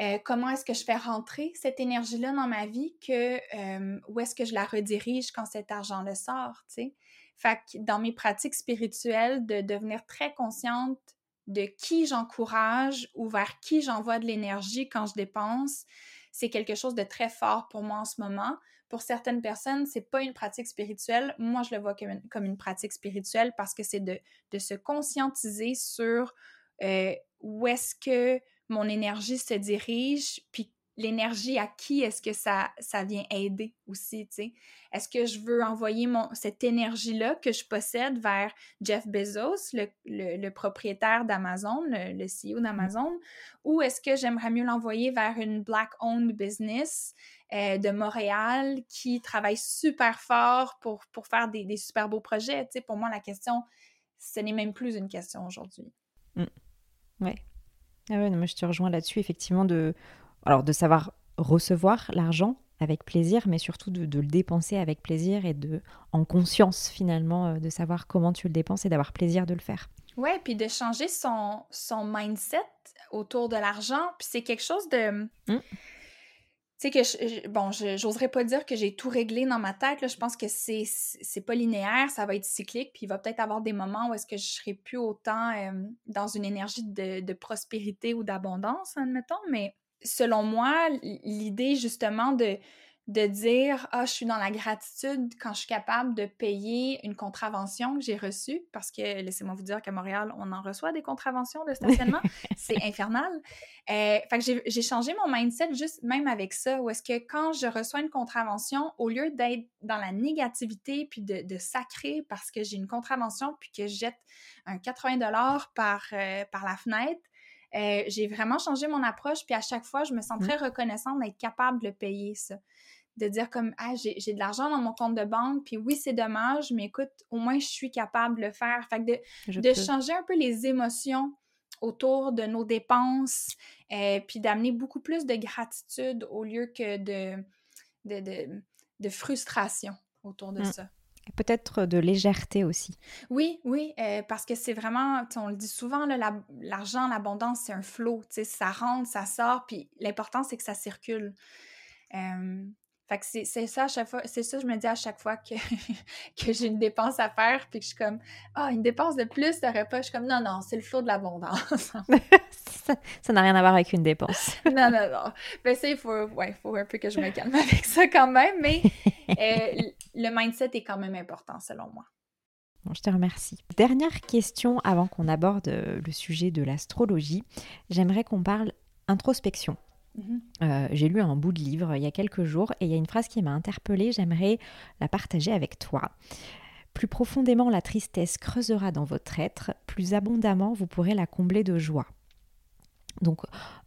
euh, comment est-ce que je fais rentrer cette énergie-là dans ma vie que euh, où est-ce que je la redirige quand cet argent-là sort, tu sais. Fait que dans mes pratiques spirituelles, de devenir très consciente de qui j'encourage ou vers qui j'envoie de l'énergie quand je dépense, c'est quelque chose de très fort pour moi en ce moment. Pour certaines personnes, c'est pas une pratique spirituelle. Moi, je le vois comme une, pratique spirituelle parce que c'est de, se conscientiser sur euh, où est-ce que mon énergie se dirige, puis l'énergie à qui est-ce que ça, ça vient aider aussi, tu sais. Est-ce que je veux envoyer mon, cette énergie-là que je possède vers Jeff Bezos, le, le, propriétaire d'Amazon, le, CEO d'Amazon, ou est-ce que j'aimerais mieux l'envoyer vers une Black-owned business euh, de Montréal qui travaille super fort pour, pour faire des, des, super beaux projets? Tu sais, pour moi, la question, ce n'est même plus une question aujourd'hui. Mmh. Ouais. Ah ouais, moi je te rejoins là-dessus, effectivement, de alors de savoir recevoir l'argent avec plaisir, mais surtout de, le dépenser avec plaisir et de en conscience finalement euh, de savoir comment tu le dépenses et d'avoir plaisir de le faire. Ouais, puis de changer son, son mindset autour de l'argent. Puis c'est quelque chose de. Mmh. Tu sais que, je, bon, j'oserais pas dire que j'ai tout réglé dans ma tête. Là. Je pense que c'est, c'est pas linéaire, ça va être cyclique, puis il va peut-être avoir des moments où est-ce que je serai plus autant dans une énergie de prospérité ou d'abondance, admettons, mais selon moi, l'idée justement de, de dire Ah, je suis dans la gratitude quand je suis capable de payer une contravention que j'ai reçue, parce que laissez-moi vous dire qu'à Montréal, on en reçoit des contraventions de stationnement. c'est infernal. Euh, fait que j'ai changé mon mindset juste même avec ça, où est-ce que quand je reçois une contravention, au lieu d'être dans la négativité puis de, de sacrer parce que j'ai une contravention puis que je jette un 80 par, euh, par la fenêtre, euh, j'ai vraiment changé mon approche, puis à chaque fois, je me sens mmh. très reconnaissante d'être capable de le payer, ça. De dire comme, ah, j'ai de l'argent dans mon compte de banque, puis oui, c'est dommage, mais écoute, au moins, je suis capable de le faire. Fait que de, changer un peu les émotions autour de nos dépenses, euh, puis d'amener beaucoup plus de gratitude au lieu que de, de, de, frustration autour de mmh. ça. Peut-être de légèreté aussi. Oui, oui, euh, parce que c'est vraiment, on le dit souvent, l'argent, l'abondance, c'est un flot. Ça rentre, ça sort, puis l'important, c'est que ça circule. Euh, fait que c'est ça à chaque fois, c'est ça je me dis à chaque fois que, que j'ai une dépense à faire, puis que je suis comme, ah, une dépense de plus, t'aurais pas. Je suis comme, non, non, c'est le flot de l'abondance. ça n'a rien à voir avec une dépense. non, non, non. Ben, ça, il faut, ouais, faut un peu que je me calme avec ça quand même, mais euh, le mindset est quand même important selon moi. Bon, je te remercie. Dernière question avant qu'on aborde le sujet de l'astrologie. J'aimerais qu'on parle introspection. Mhm. Euh, j'ai lu un bout de livre il y a quelques jours et il y a une phrase qui m'a interpellée, j'aimerais la partager avec toi. Plus profondément la tristesse creusera dans votre être, plus abondamment vous pourrez la combler de joie. Donc,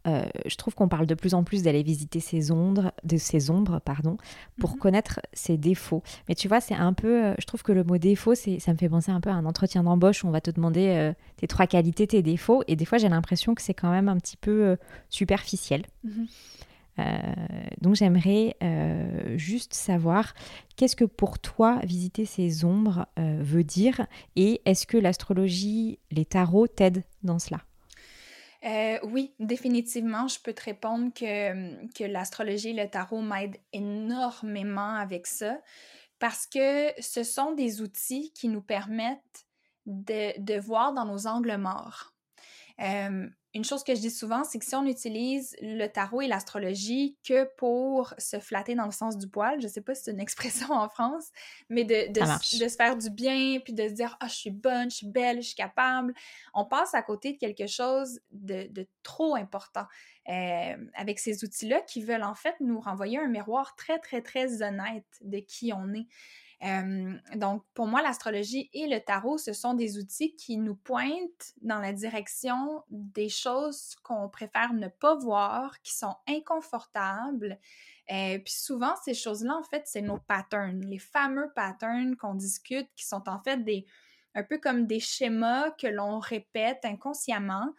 euh, je trouve qu'on parle de plus en plus d'aller visiter ses ombres, de ses ombres, pardon, pour mhm. connaître ses défauts. Mais tu vois, c'est un peu, euh, je trouve que le mot défaut, c'est, ça me fait penser un peu à un entretien d'embauche où on va te demander euh, tes trois qualités, tes défauts, et des fois j'ai l'impression que c'est quand même un petit peu superficiel. Mhm. donc j'aimerais juste savoir qu'est-ce que pour toi visiter ces ombres veut dire? Et est-ce que l'astrologie, les tarots t'aident dans cela? Euh, oui, définitivement, je peux te répondre que, que l'astrologie et le tarot m'aident énormément avec ça parce que ce sont des outils qui nous permettent de, voir dans nos angles morts. Euh, une chose que je dis souvent, c'est que si on utilise le tarot et l'astrologie que pour se flatter dans le sens du poil, je sais pas si c'est une expression en France, mais de, de, se faire du bien, puis de se dire « Ah, je suis bonne, je suis belle, je suis capable », on passe à côté de quelque chose de, de trop important euh, avec ces outils-là qui veulent en fait nous renvoyer un miroir très, très, très honnête de qui on est donc, pour moi, l'astrologie et le tarot, ce sont des outils qui nous pointent dans la direction des choses qu'on préfère ne pas voir, qui sont inconfortables. puis souvent, ces choses-là, en fait, c'est nos patterns, les fameux patterns qu'on discute, qui sont en fait des un peu comme des schémas que l'on répète inconsciemment.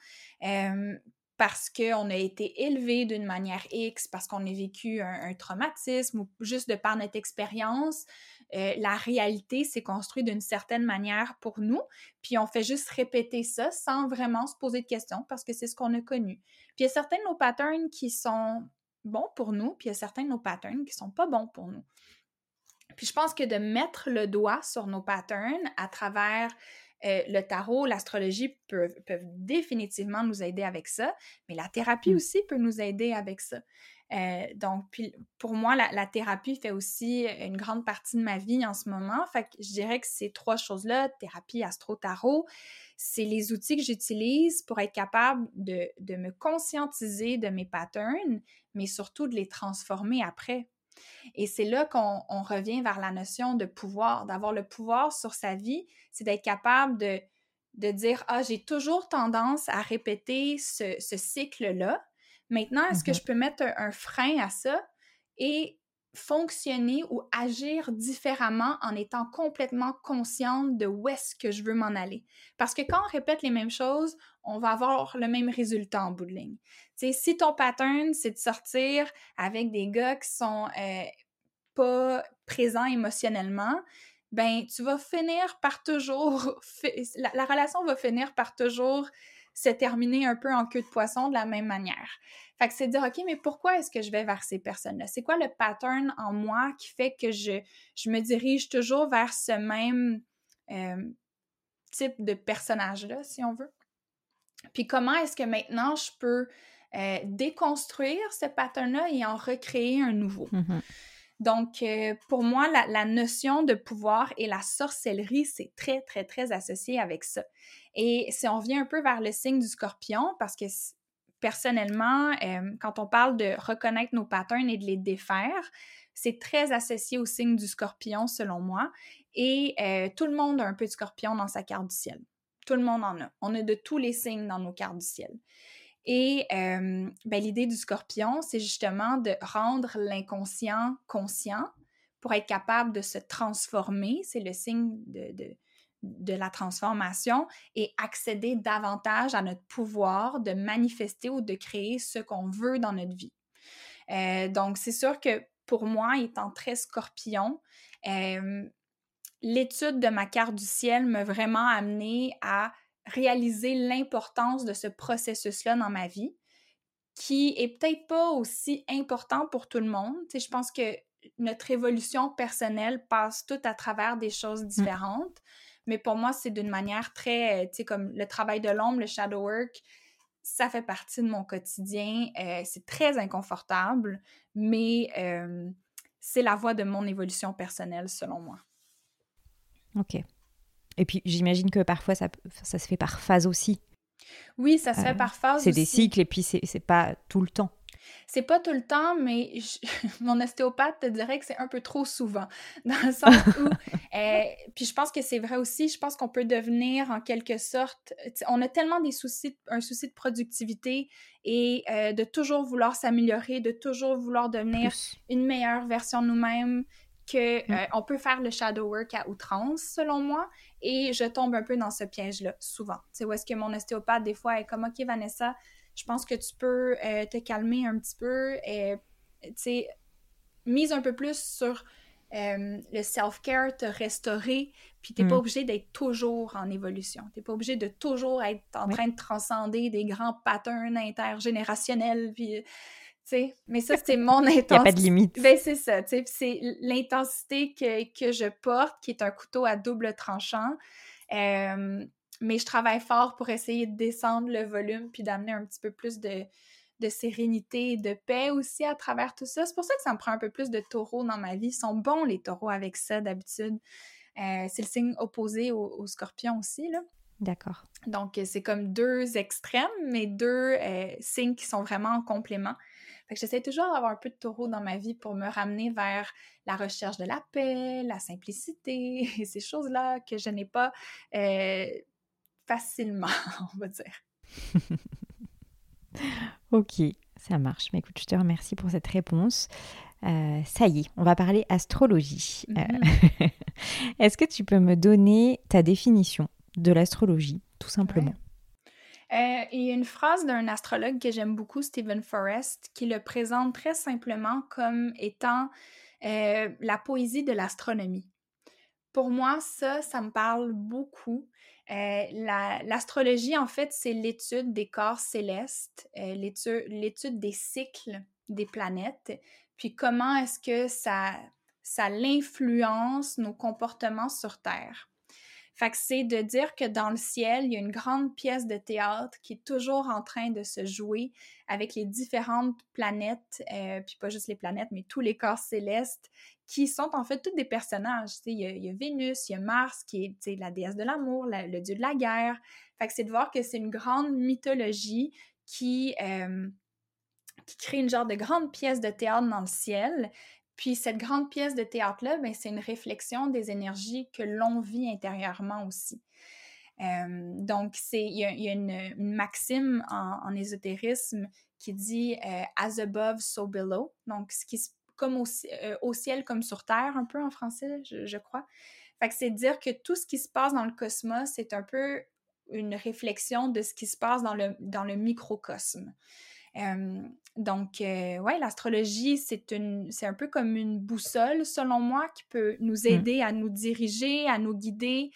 parce qu'on a été élevé d'une manière X, parce qu'on a vécu un, un, traumatisme ou juste de par notre expérience, euh, la réalité s'est construite d'une certaine manière pour nous, puis on fait juste répéter ça sans vraiment se poser de questions parce que c'est ce qu'on a connu. Puis il y a certains de nos patterns qui sont bons pour nous, puis il y a certains de nos patterns qui sont pas bons pour nous. Puis je pense que de mettre le doigt sur nos patterns à travers euh, le tarot, l'astrologie peuvent, peuvent, définitivement nous aider avec ça, mais la thérapie mmh. aussi peut nous aider avec ça. Euh, donc, pour moi, la, thérapie fait aussi une grande partie de ma vie en ce moment. Fait que je dirais que ces trois choses-là, thérapie, astro-tarot, c'est les outils que j'utilise pour être capable de, de me conscientiser de mes patterns, mais surtout de les transformer après. Et c'est là qu'on revient vers la notion de pouvoir, d'avoir le pouvoir sur sa vie, c'est d'être capable de, de dire Ah, j'ai toujours tendance à répéter ce, cycle-là. Maintenant, est-ce que mmh je peux mettre un, frein à ça et fonctionner ou agir différemment en étant complètement consciente de où est-ce que je veux m'en aller? Parce que quand on répète les mêmes choses, on va avoir le même résultat en bout de ligne. si ton pattern, c'est de sortir avec des gars qui sont euh, pas présents émotionnellement, ben tu vas finir par toujours... la relation va finir par toujours se terminer un peu en queue de poisson de la même manière. Fait que c'est de dire, OK, mais pourquoi est-ce que je vais vers ces personnes-là? C'est quoi le pattern en moi qui fait que je, je me dirige toujours vers ce même euh, type de personnage-là, si on veut? Puis comment est-ce que maintenant je peux euh, déconstruire ce pattern-là et en recréer un nouveau? Mm-hmm. Donc, euh, pour moi, la, notion de pouvoir et la sorcellerie, c'est très, très, très associé avec ça. Et si on revient un peu vers le signe du scorpion, parce que personnellement, euh, quand on parle de reconnaître nos patterns et de les défaire, c'est très associé au signe du scorpion, selon moi. Et euh, tout le monde a un peu de scorpion dans sa carte du ciel. Tout le monde en a. On a de tous les signes dans nos cartes du ciel. Et ben, l'idée du scorpion, c'est justement de rendre l'inconscient conscient pour être capable de se transformer. C'est le signe de la transformation et accéder davantage à notre pouvoir de manifester ou de créer ce qu'on veut dans notre vie. Euh, donc, c'est sûr que pour moi, étant très scorpion, l'étude de ma carte du ciel m'a vraiment amené à réaliser l'importance de ce processus-là dans ma vie, qui est peut-être pas aussi important pour tout le monde. Tu je pense que notre évolution personnelle passe tout à travers des choses mmh. différentes. Mais pour moi, c'est d'une manière très, euh, tu sais, comme le travail de l'ombre, le shadow work, ça fait partie de mon quotidien. Euh, c'est très inconfortable, mais euh, c'est la voie de mon évolution personnelle, selon moi. Ok. Et puis, j'imagine que parfois, ça, ça se fait par phase aussi. Oui, ça se fait par phase. C'est des cycles et puis c'est pas tout le temps. C'est pas tout le temps, mais mon ostéopathe te dirait que c'est un peu trop souvent. Dans le sens où. Euh, puis je pense que c'est vrai aussi, je pense qu'on peut devenir en quelque sorte. On a tellement des soucis, un souci de productivité et euh, de toujours vouloir s'améliorer, de toujours vouloir devenir une meilleure version de nous-mêmes qu'on mm. euh, peut faire le shadow work à outrance, selon moi, et je tombe un peu dans ce piège-là, souvent. C'est où est-ce que mon ostéopathe, des fois, est comme, OK, Vanessa, je pense que tu peux euh, te calmer un petit peu et, tu sais, mise un peu plus sur euh, le self-care, te restaurer, puis t'es pas mm. obligé d'être toujours en évolution. T'es pas obligé de toujours être en train de transcender des grands patterns intergénérationnels, puis... mais ça, c'est mon intensité. Il n'y a pas de limite. Ben, c'est ça. C'est l'intensité que, que, je porte, qui est un couteau à double tranchant. Euh, mais je travaille fort pour essayer de descendre le volume puis d'amener un petit peu plus de, sérénité et de paix aussi à travers tout ça. C'est pour ça que ça me prend un peu plus de taureaux dans ma vie. Ils sont bons, les taureaux, avec ça d'habitude. Euh, c'est le signe opposé au, scorpion aussi, là. D'accord. Donc, c'est comme deux extrêmes, mais deux euh, signes qui sont vraiment en complément. J'essaie toujours d'avoir un peu de taureau dans ma vie pour me ramener vers la recherche de la paix, la simplicité et ces choses-là que je n'ai pas euh, facilement, on va dire. ok, ça marche. Mais écoute, je te remercie pour cette réponse. Euh, ça y est, on va parler astrologie. Euh, mhm. Est-ce que tu peux me donner ta définition de l'astrologie, tout simplement? Euh, il y a une phrase d'un astrologue que j'aime beaucoup, Stephen Forrest, qui le présente très simplement comme étant la poésie de l'astronomie. Pour moi, ça, ça me parle beaucoup euh, l'astrologie, en fait, c'est l'étude des corps célestes, euh, l'étude des cycles des planètes, puis comment est-ce que ça, ça l'influence nos comportements sur Terre. Fait c'est de dire que dans le ciel, il y a une grande pièce de théâtre qui est toujours en train de se jouer avec les différentes planètes, euh, puis pas juste les planètes, mais tous les corps célestes qui sont en fait tous des personnages. Il y, a, y, a, Vénus, il y a Mars qui est la déesse de l'amour, le dieu de la guerre. Fait c'est de voir que c'est une grande mythologie qui, euh, qui crée une genre de grande pièce de théâtre dans le ciel, puis cette grande pièce de théâtre-là, ben, c'est une réflexion des énergies que l'on vit intérieurement aussi. Euh, donc, il y, a, une, maxime en, ésotérisme qui dit euh, as above, so below. Donc, ce qui comme euh, au, ciel comme sur terre, un peu en français, je, crois. Fait que c'est dire que tout ce qui se passe dans le cosmos, c'est un peu une réflexion de ce qui se passe dans le, dans le microcosme donc, ouais, l'astrologie, c'est un peu comme une boussole, selon moi, qui peut nous mmh. aider à nous diriger, à nous guider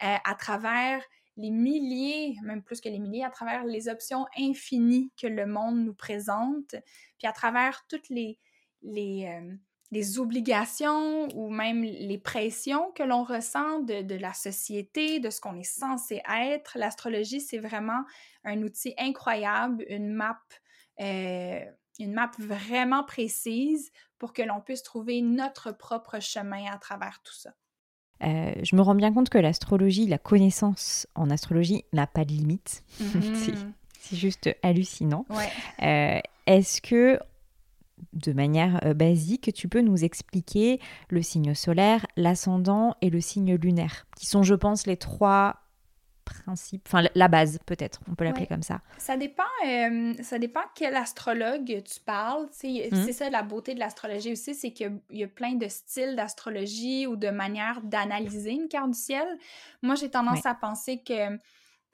à travers les milliers, même plus que les milliers, à travers les options infinies que le monde nous présente, puis à travers toutes les, les, les obligations ou même les pressions que l'on ressent de, de, la société, de ce qu'on est censé être. L'astrologie, c'est vraiment un outil incroyable, une map euh, une map vraiment précise pour que l'on puisse trouver notre propre chemin à travers tout ça. Euh, je me rends bien compte que l'astrologie, la connaissance en astrologie n'a pas de limite. Mm-hmm. c'est juste hallucinant. Euh, est-ce que, de manière basique, tu peux nous expliquer le signe solaire, l'ascendant et le signe lunaire, qui sont, je pense, les trois principe, enfin la base peut-être, on peut l'appeler comme ça. Ça dépend, euh, ça dépend quel astrologue tu parles. C'est mmh. ça la beauté de l'astrologie aussi, c'est qu'il y, a plein de styles d'astrologie ou de manières d'analyser une carte du ciel. Moi, j'ai tendance à penser que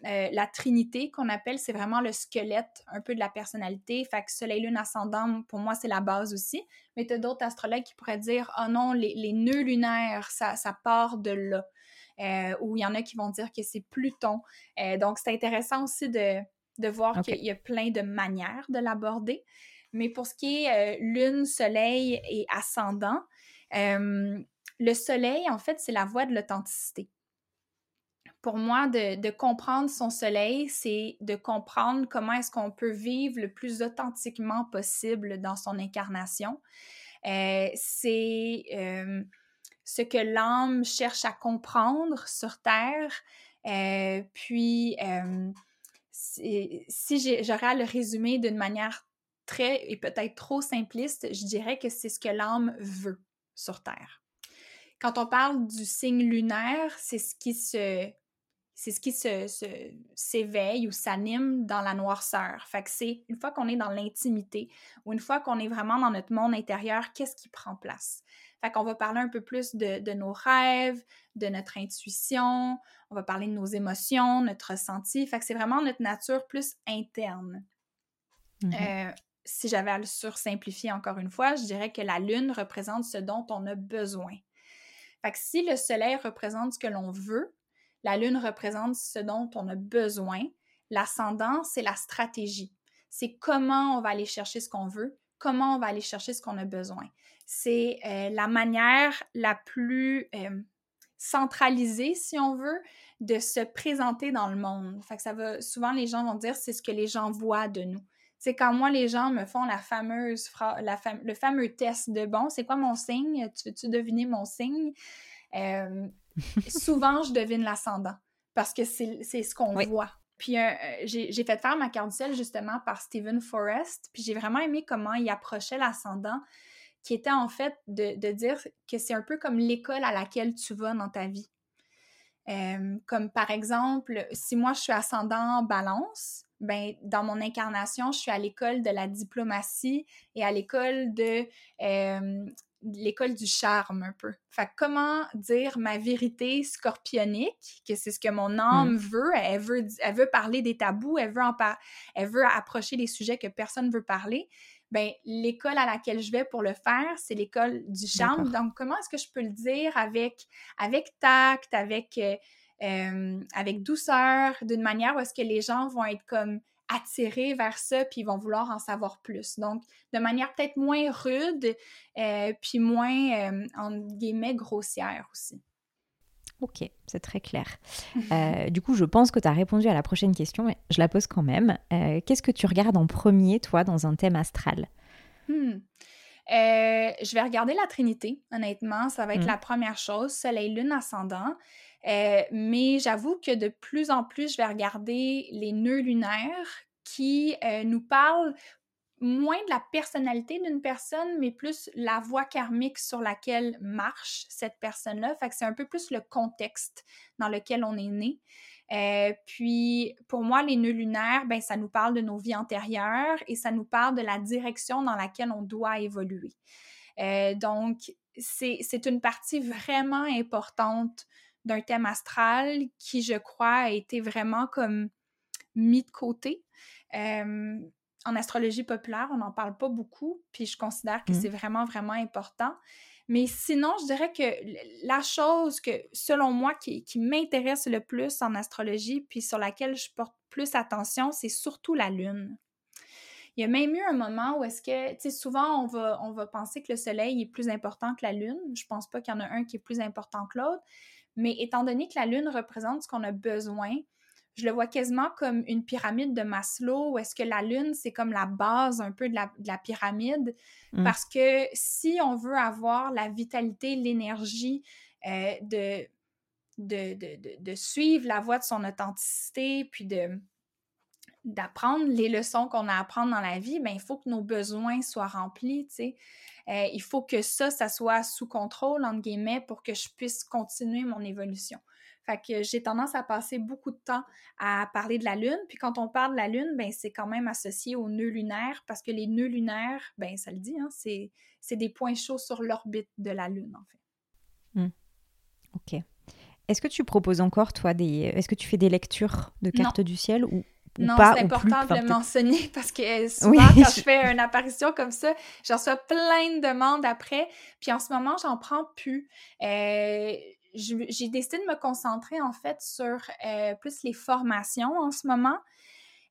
euh, la trinité qu'on appelle, c'est vraiment le squelette un peu de la personnalité. Fait que soleil, lune, ascendant, pour moi, c'est la base aussi. Mais tu as d'autres astrologues qui pourraient dire, oh non, les, les nœuds lunaires, ça, ça part de là. Euh, ou il y en a qui vont dire que c'est Pluton. Euh, donc, c'est intéressant aussi de, de voir qu'il y a plein de manières de l'aborder. Mais pour ce qui est euh, lune, soleil et ascendant, le soleil, en fait, c'est la voie de l'authenticité. Pour moi, de, de, comprendre son soleil, c'est de comprendre comment est-ce qu'on peut vivre le plus authentiquement possible dans son incarnation. c'est ce que l'âme cherche à comprendre sur Terre. Euh, puis, euh, si j'aurais à le résumer d'une manière très et peut-être trop simpliste, je dirais que c'est ce que l'âme veut sur Terre. Quand on parle du signe lunaire, c'est ce qui se c'est ce qui se, s'éveille ou s'anime dans la noirceur. Fait que c'est une fois qu'on est dans l'intimité ou une fois qu'on est vraiment dans notre monde intérieur, qu'est-ce qui prend place? Fait qu'on va parler un peu plus de, nos rêves, de notre intuition, on va parler de nos émotions, notre ressenti. Fait que c'est vraiment notre nature plus interne. Mm-hmm. Euh, si j'avais à le sursimplifier encore une fois, je dirais que la lune représente ce dont on a besoin. Fait que si le soleil représente ce que l'on veut, la lune représente ce dont on a besoin. L'ascendant, c'est la stratégie. C'est comment on va aller chercher ce qu'on veut, comment on va aller chercher ce qu'on a besoin. C'est euh, la manière la plus euh, centralisée, si on veut, de se présenter dans le monde. Fait que ça va, souvent les gens vont dire c'est ce que les gens voient de nous. C'est quand moi les gens me font la fameuse le fameux test de bon, c'est quoi mon signe? Tu veux-tu mon signe euh, souvent, je devine l'ascendant parce que c'est ce qu'on voit. Puis euh, j'ai fait faire ma carte justement par Stephen Forrest, puis j'ai vraiment aimé comment il approchait l'ascendant, qui était en fait de, dire que c'est un peu comme l'école à laquelle tu vas dans ta vie. Euh, comme par exemple, si moi je suis ascendant balance, ben, dans mon incarnation, je suis à l'école de la diplomatie et à l'école de euh, l'école du charme un peu. Fait comment dire ma vérité scorpionique, que c'est ce que mon âme mmh. veut, elle veut, elle veut parler des tabous, elle veut, en elle veut approcher des sujets que personne ne veut parler. Ben, l'école à laquelle je vais pour le faire, c'est l'école du charme. Donc, comment est-ce que je peux le dire avec, avec tact, avec, euh, euh, avec douceur, d'une manière où est-ce que les gens vont être comme attirés vers ça, puis ils vont vouloir en savoir plus. Donc, de manière peut-être moins rude, euh, puis moins, euh, en guillemets, grossière aussi. Ok, c'est très clair. Euh, du coup, je pense que tu as répondu à la prochaine question, mais je la pose quand même. Euh, qu'est-ce que tu regardes en premier, toi, dans un thème astral? Hmm. Je vais regarder la Trinité, honnêtement. Ça va être hmm. la première chose, Soleil, Lune, Ascendant. Mais j'avoue que de plus en plus, je vais regarder les nœuds lunaires qui nous parlent moins de la personnalité d'une personne, mais plus la voie karmique sur laquelle marche cette personne-là. Fait c'est un peu plus le contexte dans lequel on est né. Euh, puis, pour moi, les nœuds lunaires, ben, ça nous parle de nos vies antérieures et ça nous parle de la direction dans laquelle on doit évoluer. Euh, donc, c'est une partie vraiment importante d'un thème astral qui, je crois, a été vraiment comme mis de côté. Euh, en astrologie populaire, on n'en parle pas beaucoup, puis je considère que mmh. c'est vraiment, vraiment important. Mais sinon, je dirais que la chose que, selon moi, qui, m'intéresse le plus en astrologie, puis sur laquelle je porte plus attention, c'est surtout la Lune. Il y a même eu un moment où est-ce que, tu sais, souvent on va, on va penser que le Soleil est plus important que la Lune. Je pense pas qu'il y en a un qui est plus important que l'autre. Mais étant donné que la Lune représente ce qu'on a besoin, je le vois quasiment comme une pyramide de Maslow, où est-ce que la Lune, c'est comme la base un peu de la, pyramide, mmh. parce que si on veut avoir la vitalité, l'énergie euh, de, de, suivre la voie de son authenticité, puis de d'apprendre les leçons qu'on a à apprendre dans la vie, ben, il faut que nos besoins soient remplis, tu sais. Euh, il faut que ça, ça soit sous contrôle, entre guillemets, pour que je puisse continuer mon évolution. Fait que j'ai tendance à passer beaucoup de temps à parler de la Lune. Puis quand on parle de la Lune, ben c'est quand même associé aux nœuds lunaires parce que les nœuds lunaires, ben ça le dit, hein, c'est, des points chauds sur l'orbite de la Lune, en fait. Mmh. OK. Est-ce que tu proposes encore, toi, des. Est-ce que tu fais des lectures de cartes du ciel ou, non, c'est important de le mentionner parce que souvent, quand je fais une apparition comme ça, je reçois plein de demandes après. Puis en ce moment, j'en prends plus. Euh, j'ai décidé de me concentrer en fait sur euh, plus les formations en ce moment.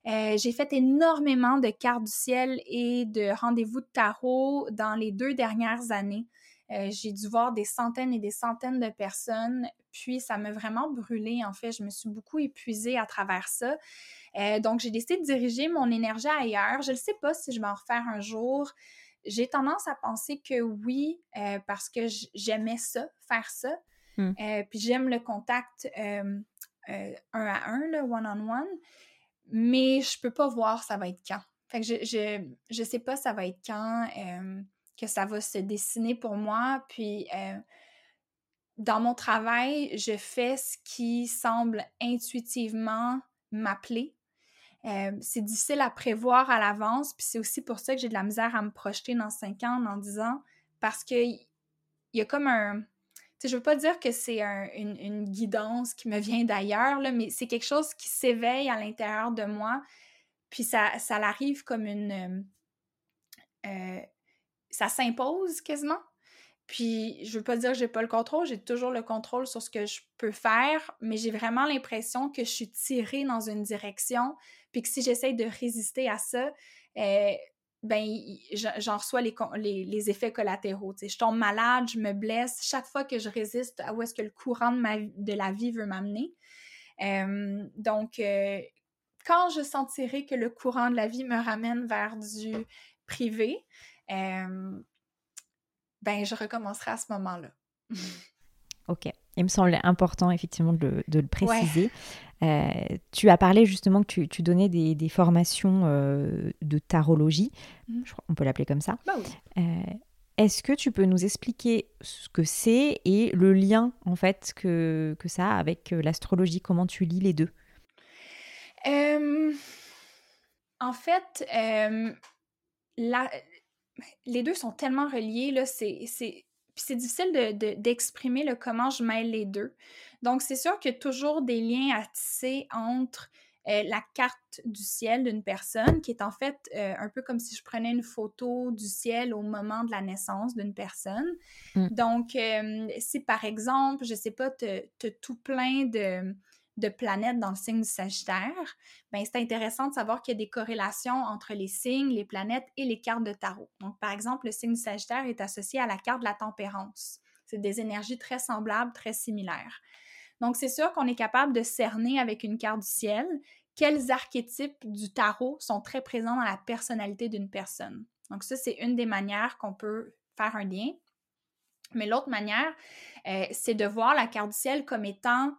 Euh, j'ai fait énormément de cartes du ciel et de rendez-vous de tarot dans les deux dernières années. Euh, j'ai dû voir des centaines et des centaines de personnes, puis ça m'a vraiment brûlé. En fait, je me suis beaucoup épuisée à travers ça. donc, j'ai décidé de diriger mon énergie ailleurs. Je ne sais pas si je vais en refaire un jour. J'ai tendance à penser que oui, parce que j'aimais ça, faire ça. Mmh. Euh, puis j'aime le contact euh, un à un, le one-on-one, mais je peux pas voir ça va être quand. Fait que je, je, je sais pas ça va être quand que ça va se dessiner pour moi. Puis dans mon travail, je fais ce qui semble intuitivement m'appeler. c'est difficile à prévoir à l'avance, puis c'est aussi pour ça que j'ai de la misère à me projeter dans cinq ans en disant parce qu'il y a comme un, je je veux pas dire que c'est une, guidance qui me vient d'ailleurs, mais c'est quelque chose qui s'éveille à l'intérieur de moi. Puis ça, ça l'arrive comme une. Euh, euh, ça s'impose quasiment. Puis je veux pas dire que j'ai pas le contrôle, j'ai toujours le contrôle sur ce que je peux faire, mais j'ai vraiment l'impression que je suis tirée dans une direction, puis que si j'essaye de résister à ça, euh, ben, j'en reçois les, les, effets collatéraux. Je tombe malade, je me blesse. Chaque fois que je résiste à où est-ce que le courant de, ma, de la vie veut m'amener. donc, euh, quand je sentirai que le courant de la vie me ramène vers du privé, ben, je recommencerai à ce moment-là. ok. Il me semble important effectivement de le, préciser. Euh, tu as parlé justement que tu, donnais des, formations euh, de tarologie, mmh. on peut l'appeler comme ça. Bah euh, est-ce que tu peux nous expliquer ce que c'est et le lien en fait que, que ça a avec l'astrologie? Comment tu lis les deux? En fait, les deux sont tellement reliés. Là, c'est, puis c'est difficile d'exprimer le comment je mêle les deux. Donc, c'est sûr qu'il y a toujours des liens à tisser entre euh, la carte du ciel d'une personne, qui est en fait euh, un peu comme si je prenais une photo du ciel au moment de la naissance d'une personne. Mm. Donc, euh, si par exemple, je sais pas, tu as tout plein de de planètes dans le signe du Sagittaire, ben c'est intéressant de savoir qu'il y a des corrélations entre les signes, les planètes et les cartes de tarot. Donc, par exemple, le signe du Sagittaire est associé à la carte de la tempérance. C'est des énergies très semblables, très similaires. Donc, c'est sûr qu'on est capable de cerner avec une carte du ciel quels archétypes du tarot sont très présents dans la personnalité d'une personne. Donc, ça, c'est une des manières qu'on peut faire un lien. Mais l'autre manière, euh, c'est de voir la carte du ciel comme étant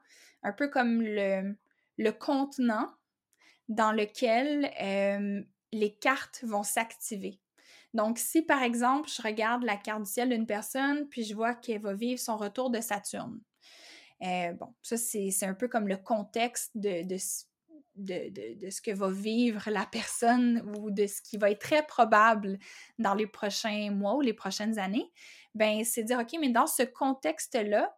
un peu comme le, le contenant dans lequel euh, les cartes vont s'activer. Donc, si par exemple, je regarde la carte du ciel d'une personne, puis je vois qu'elle va vivre son retour de Saturne. Euh, bon, ça, c'est un peu comme le contexte de, de, de, ce que va vivre la personne ou de ce qui va être très probable dans les prochains mois ou les prochaines années. Ben, c'est dire, OK, mais dans ce contexte-là,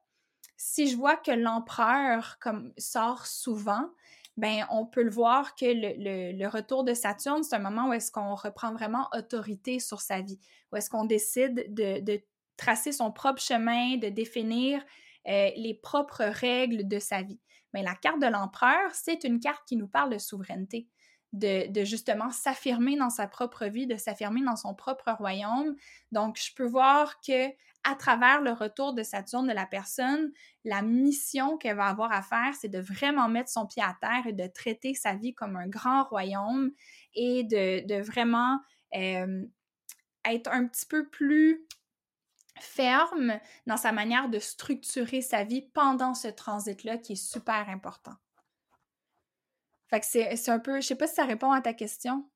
si je vois que l'empereur sort souvent, ben on peut le voir que le, retour de Saturne, c'est un moment où est-ce qu'on reprend vraiment autorité sur sa vie, où est-ce qu'on décide de, tracer son propre chemin, de définir euh, les propres règles de sa vie. Mais la carte de l'empereur, c'est une carte qui nous parle de souveraineté, de, de justement s'affirmer dans sa propre vie, de s'affirmer dans son propre royaume. Donc, je peux voir que à travers le retour de Saturne de la personne, la mission qu'elle va avoir à faire, c'est de vraiment mettre son pied à terre et de traiter sa vie comme un grand royaume et de, vraiment euh, être un petit peu plus ferme dans sa manière de structurer sa vie pendant ce transit-là qui est super important. Fait que c'est un peu, je sais pas si ça répond à ta question.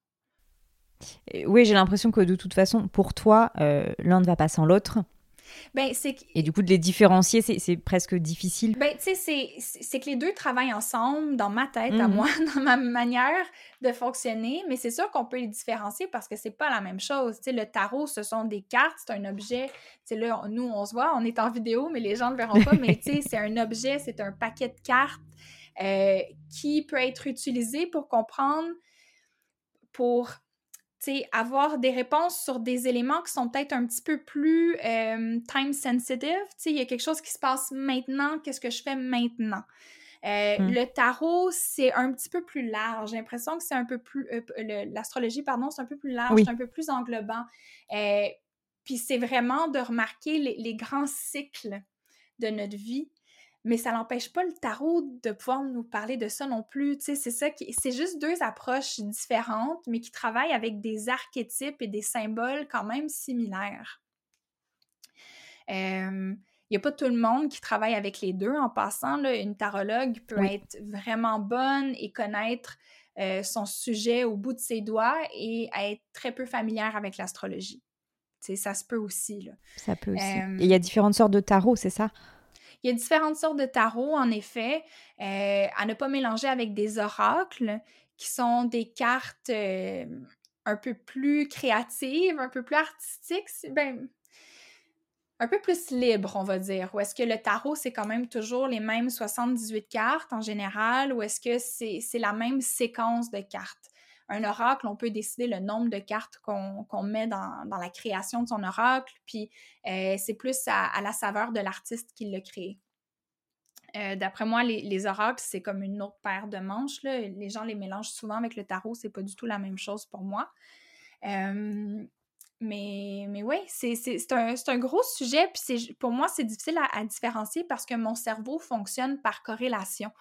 Oui, j'ai l'impression que de toute façon, pour toi, euh, l'un ne va pas sans l'autre. Ben, c'est Et du coup, de les différencier, c'est presque difficile. Ben, tu sais, c'est que les deux travaillent ensemble dans ma tête, à mhm. moi, dans ma manière de fonctionner, mais c'est sûr qu'on peut les différencier parce que c'est pas la même chose. Tu sais, le tarot, ce sont des cartes, c'est un objet. Tu sais, là, nous, on se voit, on est en vidéo, mais les gens ne le verront pas, mais tu sais, c'est un objet, c'est un paquet de cartes euh, qui peut être utilisé pour comprendre, pour avoir des réponses sur des éléments qui sont peut-être un petit peu plus euh, time sensitive. Il y a quelque chose qui se passe maintenant, qu'est-ce que je fais maintenant? Euh, hmm. Le tarot, c'est un petit peu plus large. J'ai l'impression que c'est un peu plus. Euh, l'astrologie, pardon, c'est un peu plus large, c'est un peu plus englobant. Puis c'est vraiment de remarquer les, grands cycles de notre vie mais ça n'empêche pas le tarot de pouvoir nous parler de ça non plus. Tu sais, c'est ça qui. C'est juste deux approches différentes, mais qui travaillent avec des archétypes et des symboles quand même similaires. Il n'y a pas tout le monde qui travaille avec les deux. En passant, là, une tarologue peut être vraiment bonne et connaître euh, son sujet au bout de ses doigts et être très peu familière avec l'astrologie. Tu sais, ça se peut aussi. Là. Ça peut aussi. il y a différentes sortes de tarot, c'est ça? Il y a différentes sortes de tarots, en effet, euh, à ne pas mélanger avec des oracles, qui sont des cartes euh, un peu plus créatives, un peu plus artistiques, ben, un peu plus libres, on va dire. Ou est-ce que le tarot, c'est quand même toujours les mêmes 78 cartes en général, ou est-ce que c'est la même séquence de cartes? Un oracle, on peut décider le nombre de cartes qu'on met dans, la création de son oracle, puis euh, c'est plus à, la saveur de l'artiste qui l'a créé. Euh, d'après moi, les, oracles, c'est comme une autre paire de manches. Les gens les mélangent souvent avec le tarot, c'est pas du tout la même chose pour moi. Euh, mais, oui, c'est un, un, gros sujet, puis pour moi, c'est difficile à, différencier parce que mon cerveau fonctionne par corrélation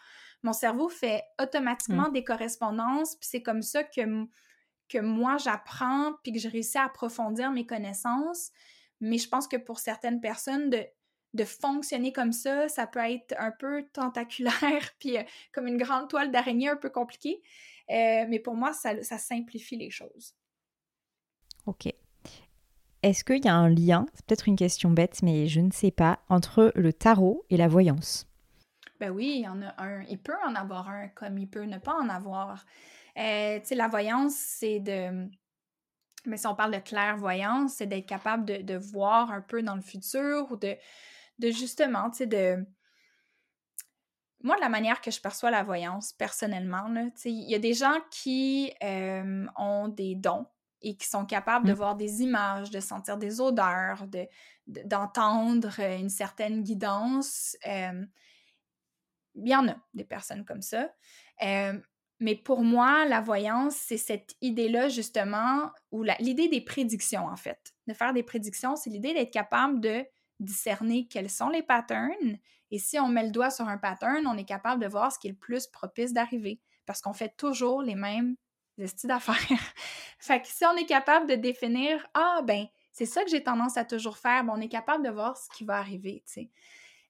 mon cerveau fait automatiquement mmh. des correspondances, puis c'est comme ça que, que moi j'apprends, puis que je réussis à approfondir mes connaissances. Mais je pense que pour certaines personnes, de, de fonctionner comme ça, ça peut être un peu tentaculaire, puis euh, comme une grande toile d'araignée un peu compliquée. Euh, mais pour moi, ça, ça simplifie les choses. OK. Est-ce qu'il y a un lien, c'est peut-être une question bête, mais je ne sais pas, entre le tarot et la voyance? Ben oui, il y en a un. Il peut en avoir un comme il peut ne pas en avoir. Euh, tu sais, la voyance, c'est de. Mais si on parle de clairvoyance, c'est d'être capable de, voir un peu dans le futur ou de, de justement, tu sais, de. Moi, de la manière que je perçois la voyance, personnellement, il y a des gens qui euh, ont des dons et qui sont capables de mmh. voir des images, de sentir des odeurs, de, d'entendre une certaine guidance. Euh, il y en a des personnes comme ça. Euh, mais pour moi, la voyance, c'est cette idée-là, justement, ou l'idée des prédictions, en fait. De faire des prédictions, c'est l'idée d'être capable de discerner quels sont les patterns. Et si on met le doigt sur un pattern, on est capable de voir ce qui est le plus propice d'arriver. Parce qu'on fait toujours les mêmes styles d'affaires. fait que si on est capable de définir, ah ben, c'est ça que j'ai tendance à toujours faire, ben, on est capable de voir ce qui va arriver, tu sais.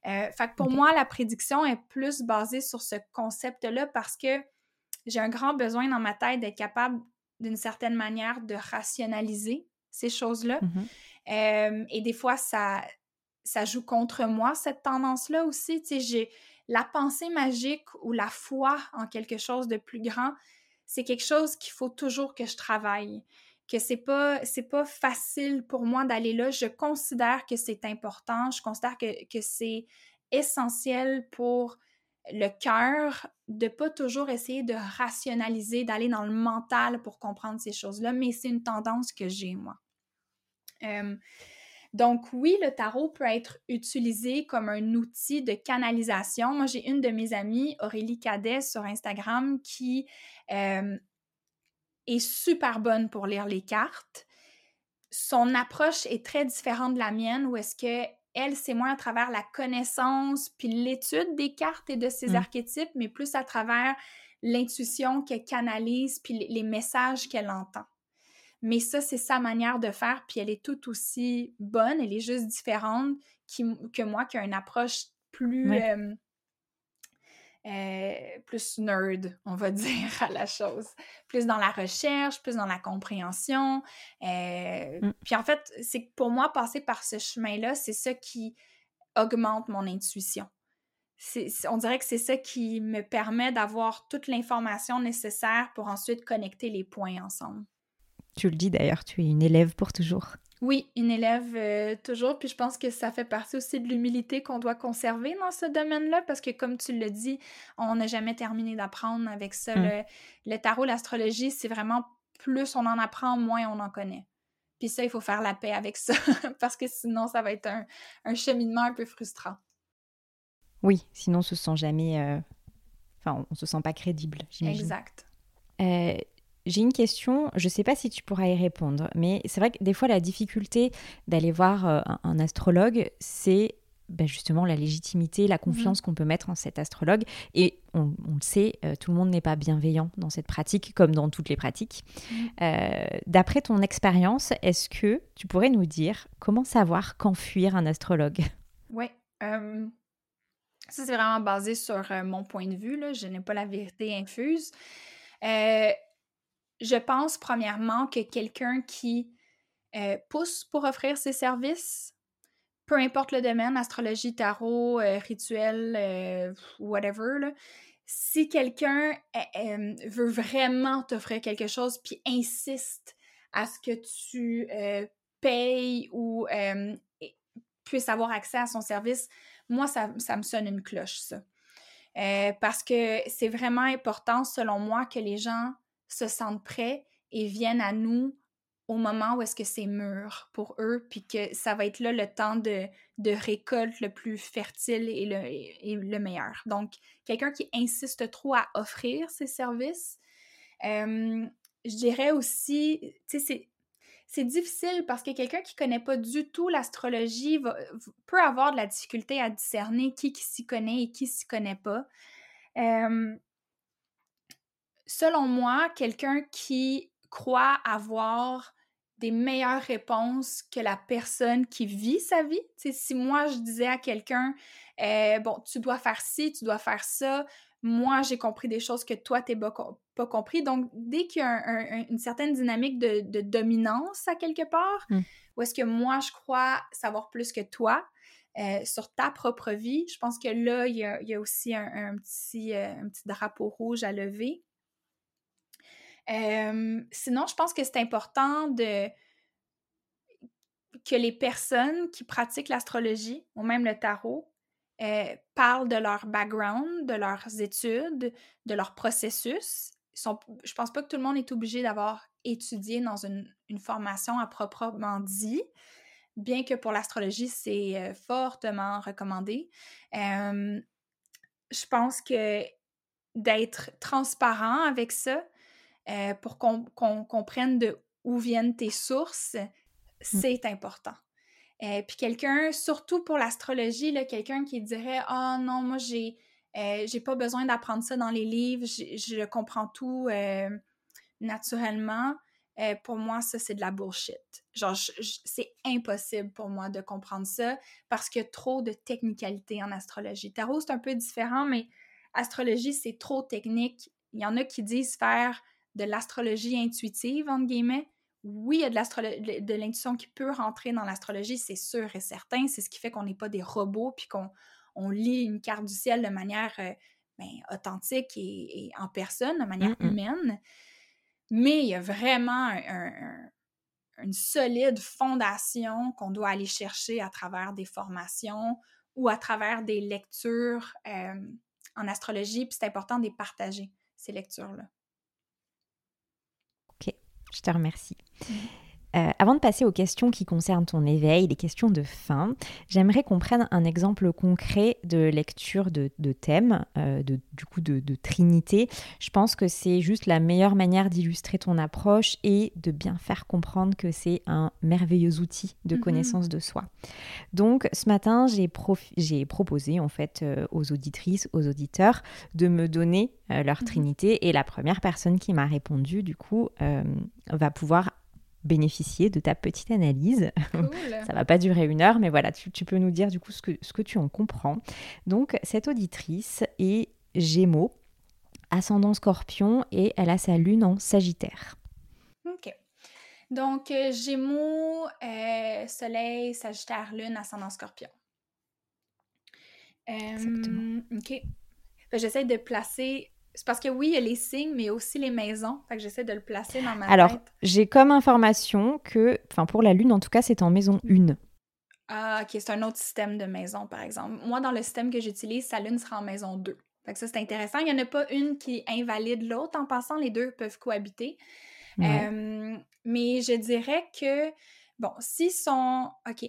Euh, fait que pour moi, la prédiction est plus basée sur ce concept-là parce que j'ai un grand besoin dans ma tête d'être capable, d'une certaine manière, de rationaliser ces choses-là. Mmh euh, et des fois, ça, ça joue contre moi, cette tendance-là aussi. Tu sais, j'ai la pensée magique ou la foi en quelque chose de plus grand, c'est quelque chose qu'il faut toujours que je travaille que c'est pas c'est pas facile pour moi d'aller là. Je considère que c'est important, je considère que, que c'est essentiel pour le cœur de pas toujours essayer de rationaliser, d'aller dans le mental pour comprendre ces choses-là, mais c'est une tendance que j'ai moi. donc oui, le tarot peut être utilisé comme un outil de canalisation. Moi, j'ai une de mes amies, Aurélie Cadet, sur Instagram, qui est super bonne pour lire les cartes. Son approche est très différente de la mienne, où est-ce que elle, c'est moins à travers la connaissance puis l'étude des cartes et de ces mmh. archétypes, mais plus à travers l'intuition qu'elle canalise puis les messages qu'elle entend. Mais ça, c'est sa manière de faire, puis elle est tout aussi bonne, elle est juste différente que moi, qui a une approche plus euh, plus nerd, on va dire, à la chose. Plus dans la recherche, plus dans la compréhension. Euh, mm. Puis en fait, c'est pour moi, passer par ce chemin-là, c'est ça qui augmente mon intuition. on dirait que c'est ça qui me permet d'avoir toute l'information nécessaire pour ensuite connecter les points ensemble. Tu le dis d'ailleurs, tu es une élève pour toujours. Oui, une élève euh, toujours, puis je pense que ça fait partie aussi de l'humilité qu'on doit conserver dans ce domaine-là, parce que comme tu le dis, on n'a jamais terminé d'apprendre avec ça. Mm. Le, tarot, l'astrologie, c'est vraiment plus on en apprend, moins on en connaît. Puis ça, il faut faire la paix avec ça, parce que sinon, ça va être un, cheminement un peu frustrant. Oui, sinon, on se sent jamais... Euh, enfin, on se sent pas crédible, j'imagine. Exact. Euh, j'ai une question, je ne sais pas si tu pourras y répondre, mais c'est vrai que des fois la difficulté d'aller voir euh, un, astrologue, c'est ben, justement la légitimité, la confiance mmh qu'on peut mettre en cet astrologue. Et on, le sait, euh, tout le monde n'est pas bienveillant dans cette pratique, comme dans toutes les pratiques. Mmh. Euh, d'après ton expérience, est-ce que tu pourrais nous dire comment savoir quand fuir un astrologue? Oui. Ça, c'est vraiment basé sur mon point de vue. Là. Je n'ai pas la vérité infuse. Je pense premièrement que quelqu'un qui euh, pousse pour offrir ses services, peu importe le domaine, astrologie, tarot, euh, rituel, euh, whatever, si quelqu'un veut vraiment t'offrir quelque chose puis insiste à ce que tu payes ou puisses avoir accès à son service, moi, ça, ça me sonne une cloche, ça. parce que c'est vraiment important, selon moi, que les gens se sentent prêts et viennent à nous au moment où est-ce que c'est mûr pour eux, puis que ça va être là le temps de, de récolte le plus fertile et le, le meilleur. Donc, quelqu'un qui insiste trop à offrir ses services, je dirais aussi, tu c'est difficile parce que quelqu'un qui connaît pas du tout l'astrologie peut avoir de la difficulté à discerner qui, qui s'y connaît et qui s'y connaît pas selon moi, quelqu'un qui croit avoir des meilleures réponses que la personne qui vit sa vie. si moi, je disais à quelqu'un, euh, bon, tu dois faire ci, tu dois faire ça, moi, j'ai compris des choses que toi, n'as pas, compris. Donc, dès qu'il y a une certaine dynamique de, dominance à quelque part, mmh. ou est-ce que moi, je crois savoir plus que toi, euh, sur ta propre vie, je pense que là, il y a, aussi un, petit, euh, un petit drapeau rouge à lever sinon, je pense que c'est important de que les personnes qui pratiquent l'astrologie ou même le tarot euh, parlent de leur background, de leurs études, de leur processus. Sont, je pense pas que tout le monde est obligé d'avoir étudié dans une, formation à proprement dit, bien que pour l'astrologie, c'est euh, fortement recommandé. je pense que d'être transparent avec ça, euh, pour qu'on comprenne de où viennent tes sources, mmh. c'est important. Euh, puis quelqu'un, surtout pour l'astrologie, quelqu'un qui dirait Ah oh, non, moi j'ai euh, j'ai pas besoin d'apprendre ça dans les livres, je comprends tout euh, naturellement. pour moi, ça, c'est de la bullshit. Genre, c'est impossible pour moi de comprendre ça parce qu'il y a trop de technicalité en astrologie. Tarot, c'est un peu différent, mais astrologie, c'est trop technique. Il y en a qui disent faire de l'astrologie intuitive, entre guillemets. Oui, il y a de l'intuition qui peut rentrer dans l'astrologie, c'est sûr et certain. C'est ce qui fait qu'on n'est pas des robots puis qu'on on lit une carte du ciel de manière euh, ben, authentique et, et, en personne, de manière humaine. Mais il y a vraiment une solide fondation qu'on doit aller chercher à travers des formations ou à travers des lectures euh, en astrologie. Puis c'est important de les partager, ces lectures-là. Je te remercie. Euh, avant de passer aux questions qui concernent ton éveil, les questions de fin, j'aimerais qu'on prenne un exemple concret de lecture de, de thème, euh, de, du coup de, Trinité. Je pense que c'est juste la meilleure manière d'illustrer ton approche et de bien faire comprendre que c'est un merveilleux outil de mhm. connaissance de soi. Donc ce matin, j'ai proposé en fait euh, aux auditrices, aux auditeurs de me donner leur mhm. Trinité et la première personne qui m'a répondu du coup va pouvoir bénéficier de ta petite analyse. Ça va pas durer une heure, mais voilà, tu, peux nous dire du coup ce que, ce que tu en comprends. Donc, cette auditrice est Gémeaux, ascendant scorpion, et elle a sa lune en Sagittaire. OK. Donc, euh, Gémeaux, euh, Soleil, Sagittaire, Lune, ascendant scorpion. Euh, OK. J'essaie de placer c'est parce que oui, il y a les signes, mais aussi les maisons. Fait que j'essaie de le placer dans ma Alors, j'ai comme information que, enfin pour la Lune en tout cas, c'est en maison 1. Ah, ok, c'est un autre système de maison, par exemple. Moi, dans le système que j'utilise, sa Lune sera en maison 2. Fait que ça, c'est intéressant. Il n'y en a pas une qui invalide l'autre. En passant, les deux peuvent cohabiter. Euh, mais je dirais que, bon, s'ils sont... OK,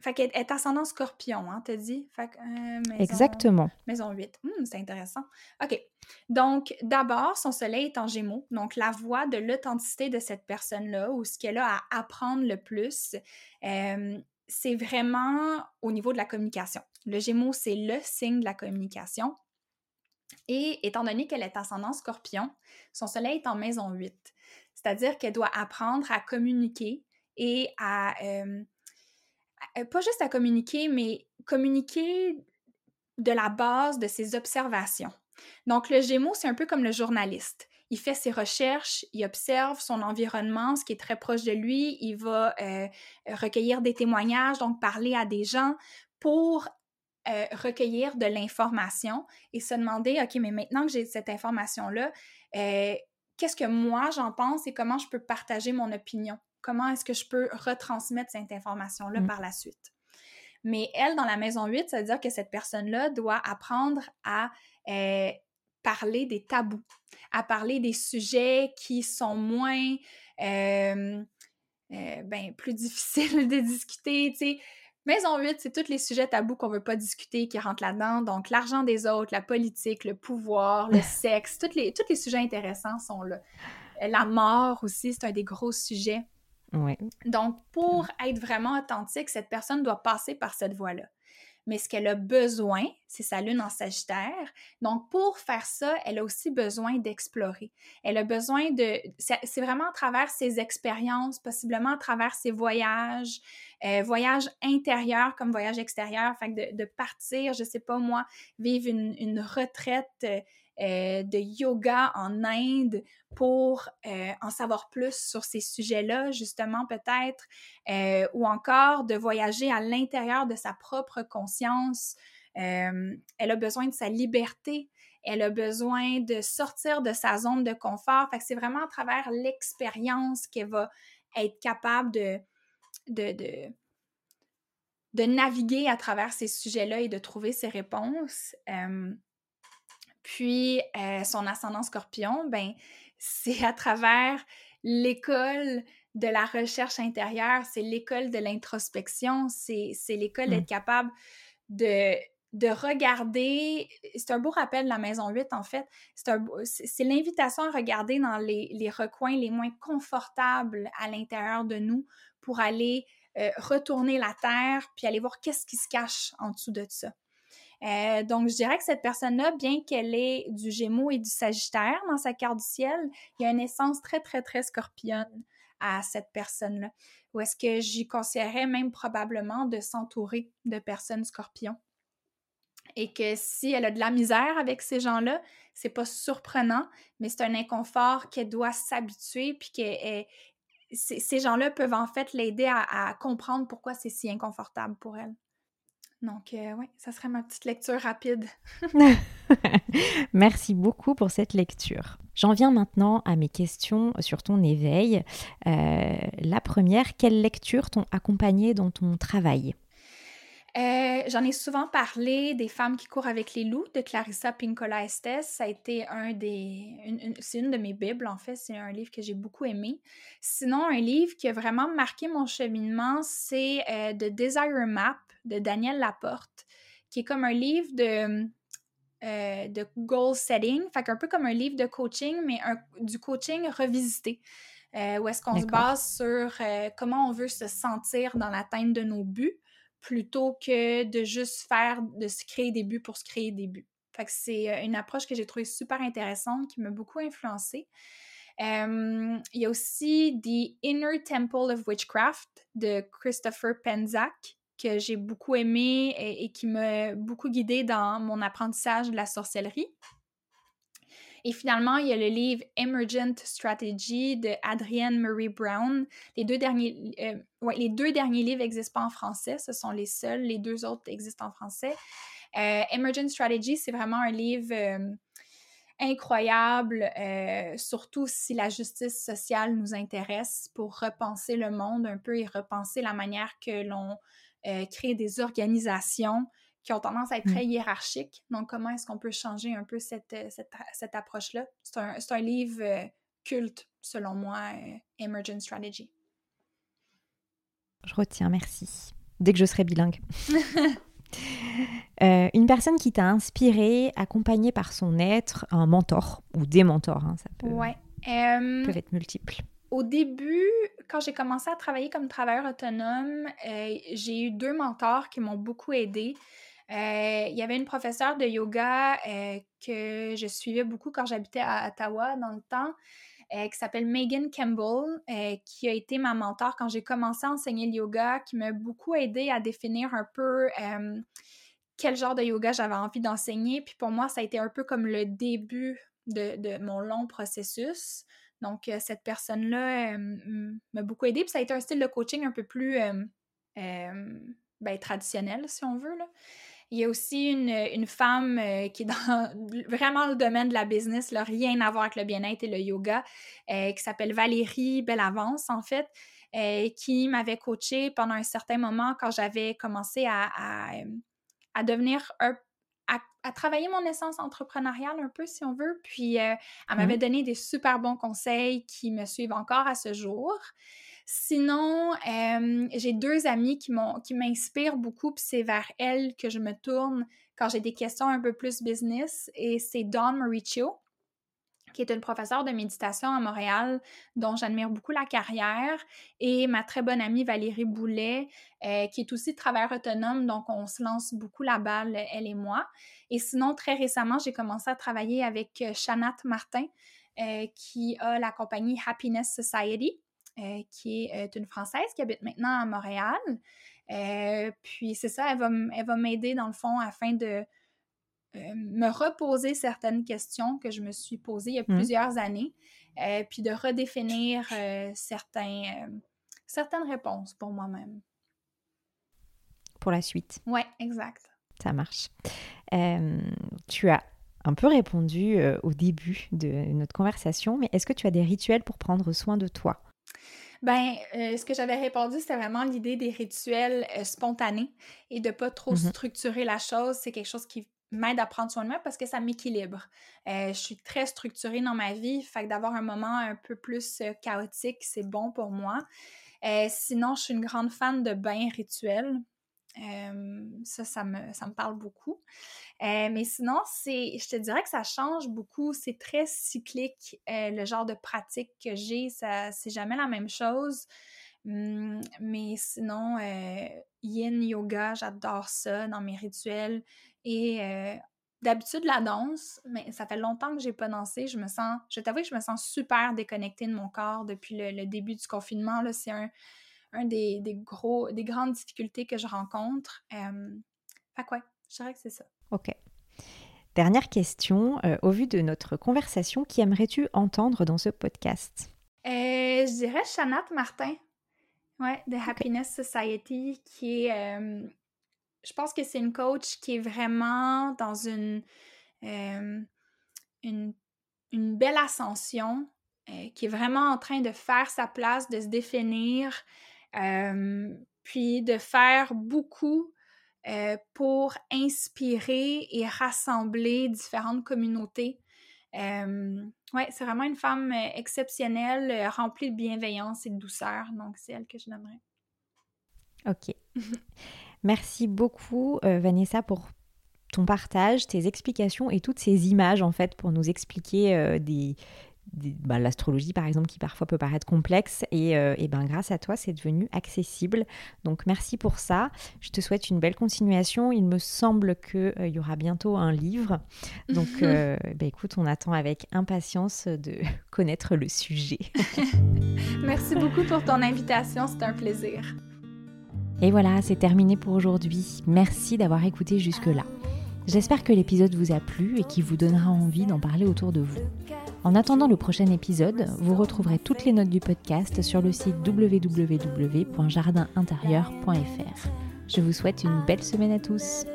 fait qu'elle est ascendant scorpion, hein, t'as dit? Fait que, euh, Exactement. Maison 8. Hum, c'est intéressant. OK. Donc, d'abord, son soleil est en gémeaux. Donc, la voix de l'authenticité de cette personne-là ou ce qu'elle a à apprendre le plus, euh, c'est vraiment au niveau de la communication. Le gémeaux, c'est le signe de la communication. Et étant donné qu'elle est ascendant scorpion, son soleil est en maison 8. C'est-à-dire qu'elle doit apprendre à communiquer et à... Euh, pas juste à communiquer, mais communiquer de la base de ses observations. Donc, le Gémeaux, c'est un peu comme le journaliste. Il fait ses recherches, il observe son environnement, ce qui est très proche de lui, il va euh, recueillir des témoignages, donc parler à des gens pour euh, recueillir de l'information et se demander, OK, mais maintenant que j'ai cette information-là, qu'est-ce que moi j'en pense et comment je peux partager mon opinion? Comment est-ce que je peux retransmettre cette information-là mm. par la suite. Mais elle, dans la maison 8, ça veut dire que cette personne-là doit apprendre à euh, parler des tabous, à parler des sujets qui sont moins, euh, euh, ben, plus difficiles de discuter, tu sais. Maison 8, c'est tous les sujets tabous qu'on veut pas discuter qui rentrent là-dedans. Donc, l'argent des autres, la politique, le pouvoir, le sexe, tous les, tous les sujets intéressants sont là. La mort aussi, c'est un des gros sujets. Donc, pour être vraiment authentique, cette personne doit passer par cette voie-là. Mais ce qu'elle a besoin, c'est sa lune en Sagittaire. Donc, pour faire ça, elle a aussi besoin d'explorer. Elle a besoin de... C'est vraiment à travers ses expériences, possiblement à travers ses voyages, euh, voyages intérieurs comme voyages extérieurs, fait de, de partir, je sais pas moi, vivre une, une retraite euh, de yoga en Inde pour euh, en savoir plus sur ces sujets-là, justement peut-être, euh, ou encore de voyager à l'intérieur de sa propre conscience. elle a besoin de sa liberté, elle a besoin de sortir de sa zone de confort. C'est vraiment à travers l'expérience qu'elle va être capable de, naviguer à travers ces sujets-là et de trouver ses réponses. Puis, euh, son ascendant scorpion, ben, c'est à travers l'école de la recherche intérieure, c'est l'école de l'introspection, c'est l'école d'être mmh. capable de, de regarder, c'est un beau rappel de la maison 8 en fait, c'est l'invitation à regarder dans les, les, recoins les moins confortables à l'intérieur de nous pour aller retourner la terre, puis aller voir qu'est-ce qui se cache en dessous de ça. Euh, donc, je dirais que cette personne-là, bien qu'elle ait du Gémeaux et du Sagittaire dans sa carte du ciel, il y a une essence très, très, très scorpionne à cette personne-là. Ou est-ce que j'y conseillerais même probablement de s'entourer de personnes scorpions? Et que si elle a de la misère avec ces gens-là, c'est pas surprenant, mais c'est un inconfort qu'elle doit s'habituer, puis que ces gens-là peuvent en fait l'aider à comprendre pourquoi c'est si inconfortable pour elle. Donc, euh, oui, ça serait ma petite lecture rapide. Merci beaucoup pour cette lecture. J'en viens maintenant à mes questions sur ton éveil. Euh, la première, quelles lectures t'ont accompagné dans ton travail? Euh, j'en ai souvent parlé des femmes qui courent avec les loups de Clarissa Pinkola Estes. Ça a été un des. c'est une de mes Bibles, en fait. C'est un livre que j'ai beaucoup aimé. Sinon, un livre qui a vraiment marqué mon cheminement, c'est euh, The Desire Map de Daniel Laporte, qui est comme un livre de. Euh, de goal setting, fait un peu comme un livre de coaching, mais du coaching revisité. où est-ce qu'on se base sur comment on veut se sentir dans l'atteinte de nos buts plutôt que de juste faire, de se créer des buts pour se créer des buts. Fait que c'est euh, une approche que j'ai trouvée super intéressante, qui m'a beaucoup influencée. il y a aussi The Inner Temple of Witchcraft de Christopher Penzac, que j'ai beaucoup aimé et, qui m'a beaucoup guidée dans mon apprentissage de la sorcellerie. Et finalement, il y a le livre Emergent Strategy de Adrienne Marie Brown. Les deux derniers, euh, les deux derniers livres n'existent pas en français, ce sont les seuls. Les deux autres existent en français. Euh, Emergent Strategy, c'est vraiment un livre euh, incroyable, surtout si la justice sociale nous intéresse pour repenser le monde un peu et repenser la manière que l'on crée des organisations qui ont tendance à être très mmh. hiérarchiques. Donc, comment est-ce qu'on peut changer un peu cette, euh, cette, approche-là? C'est un, un, livre euh, culte, selon moi, euh, Emergent Strategy. Je retiens, merci. Dès que je serai bilingue. une personne qui t'a inspiré, accompagnée par son être, un mentor ou des mentors, hein, ça peut, ouais. peut être multiple. Au début, quand j'ai commencé à travailler comme travailleur autonome, j'ai eu deux mentors qui m'ont beaucoup aidé. Euh, il y avait une professeure de yoga euh, que je suivais beaucoup quand j'habitais à Ottawa dans le temps, euh, qui s'appelle Megan Campbell, qui a été ma mentor quand j'ai commencé à enseigner le yoga, qui m'a beaucoup aidé à définir un peu quel genre de yoga j'avais envie d'enseigner. Puis pour moi, ça a été un peu comme le début de, mon long processus. Donc, cette personne-là m'a beaucoup aidé. Puis ça a été un style de coaching un peu plus ben, traditionnel, si on veut. Il y a aussi une, femme euh, qui est dans vraiment le domaine de la business, là, rien à voir avec le bien-être et le yoga, euh, qui s'appelle Valérie Bellavance, en fait, euh, qui m'avait coachée pendant un certain moment quand j'avais commencé à, à, devenir à, travailler mon essence entrepreneuriale un peu, si on veut. Puis, elle m'avait mmh donné des super bons conseils qui me suivent encore à ce jour. Sinon, j'ai deux amis qui m'inspirent beaucoup, puis c'est vers elles que je me tourne quand j'ai des questions un peu plus business. Et c'est Dawn Mauricio, qui est une professeure de méditation à Montréal, dont j'admire beaucoup la carrière, et ma très bonne amie Valérie Boulet, euh, qui est aussi travailleur autonome, donc on se lance beaucoup la balle, elle et moi. Et sinon, très récemment, j'ai commencé à travailler avec euh, Chanat Martin, euh, qui a la compagnie Happiness Society. Euh, qui est euh, une Française qui habite maintenant à Montréal. Euh, puis c'est ça, elle va, m'aider dans le fond afin de me reposer certaines questions que je me suis posées il y a mmh. plusieurs années, puis de redéfinir certains, certaines réponses pour moi-même. Pour la suite. Oui, exact. Ça marche. tu as un peu répondu au début de notre conversation, mais est-ce que tu as des rituels pour prendre soin de toi? Ben, euh, ce que j'avais répondu, c'était vraiment l'idée des rituels euh, spontanés et de pas trop mmh structurer la chose. C'est quelque chose qui m'aide à prendre soin de moi parce que ça m'équilibre. Euh, je suis très structurée dans ma vie, fait que d'avoir un moment un peu plus chaotique, c'est bon pour moi. sinon, je suis une grande fan de bains rituels. ça, ça me, ça me parle beaucoup. Euh, mais sinon, c'est, je te dirais que ça change beaucoup. C'est très cyclique, euh, le genre de pratique que j'ai. Ça, c'est jamais la même chose. Hum, mais sinon, euh, yin yoga, j'adore ça dans mes rituels. Et euh, d'habitude, la danse, mais ça fait longtemps que j'ai pas dansé. Je me sens, je t'avoue que je me sens super déconnectée de mon corps depuis le, début du confinement. Là, c'est un, un des, gros, des grandes difficultés que je rencontre. Euh, fait quoi, je dirais que c'est ça. Ok. Dernière question, euh, au vu de notre conversation, qui aimerais-tu entendre dans ce podcast? Je dirais Chanat Martin. Ouais, The Happiness Society, qui est. Euh, je pense que c'est une coach qui est vraiment dans une, euh, une, belle ascension, euh, qui est vraiment en train de faire sa place, de se définir, puis de faire beaucoup pour inspirer et rassembler différentes communautés. Oui, c'est vraiment une femme euh, exceptionnelle, euh, remplie de bienveillance et de douceur. Donc, c'est elle que je nommerais. Ok. Merci beaucoup, euh, Vanessa, pour ton partage, tes explications et toutes ces images, en fait, pour nous expliquer des, bah, l'astrologie par exemple qui parfois peut paraître complexe et, euh, ben grâce à toi c'est devenu accessible. Donc merci pour ça. Je te souhaite une belle continuation. Il me semble qu'il euh, y aura bientôt un livre. Donc euh, bah, écoute on attend avec impatience de connaître le sujet. Merci beaucoup pour ton invitation. C'est un plaisir et voilà c'est terminé pour aujourd'hui merci d'avoir écouté jusque là J'espère que l'épisode vous a plu et qu'il vous donnera envie d'en parler autour de vous. En attendant le prochain épisode, vous retrouverez toutes les notes du podcast sur le site www.jardinintérieur.fr. Je vous souhaite une belle semaine à tous.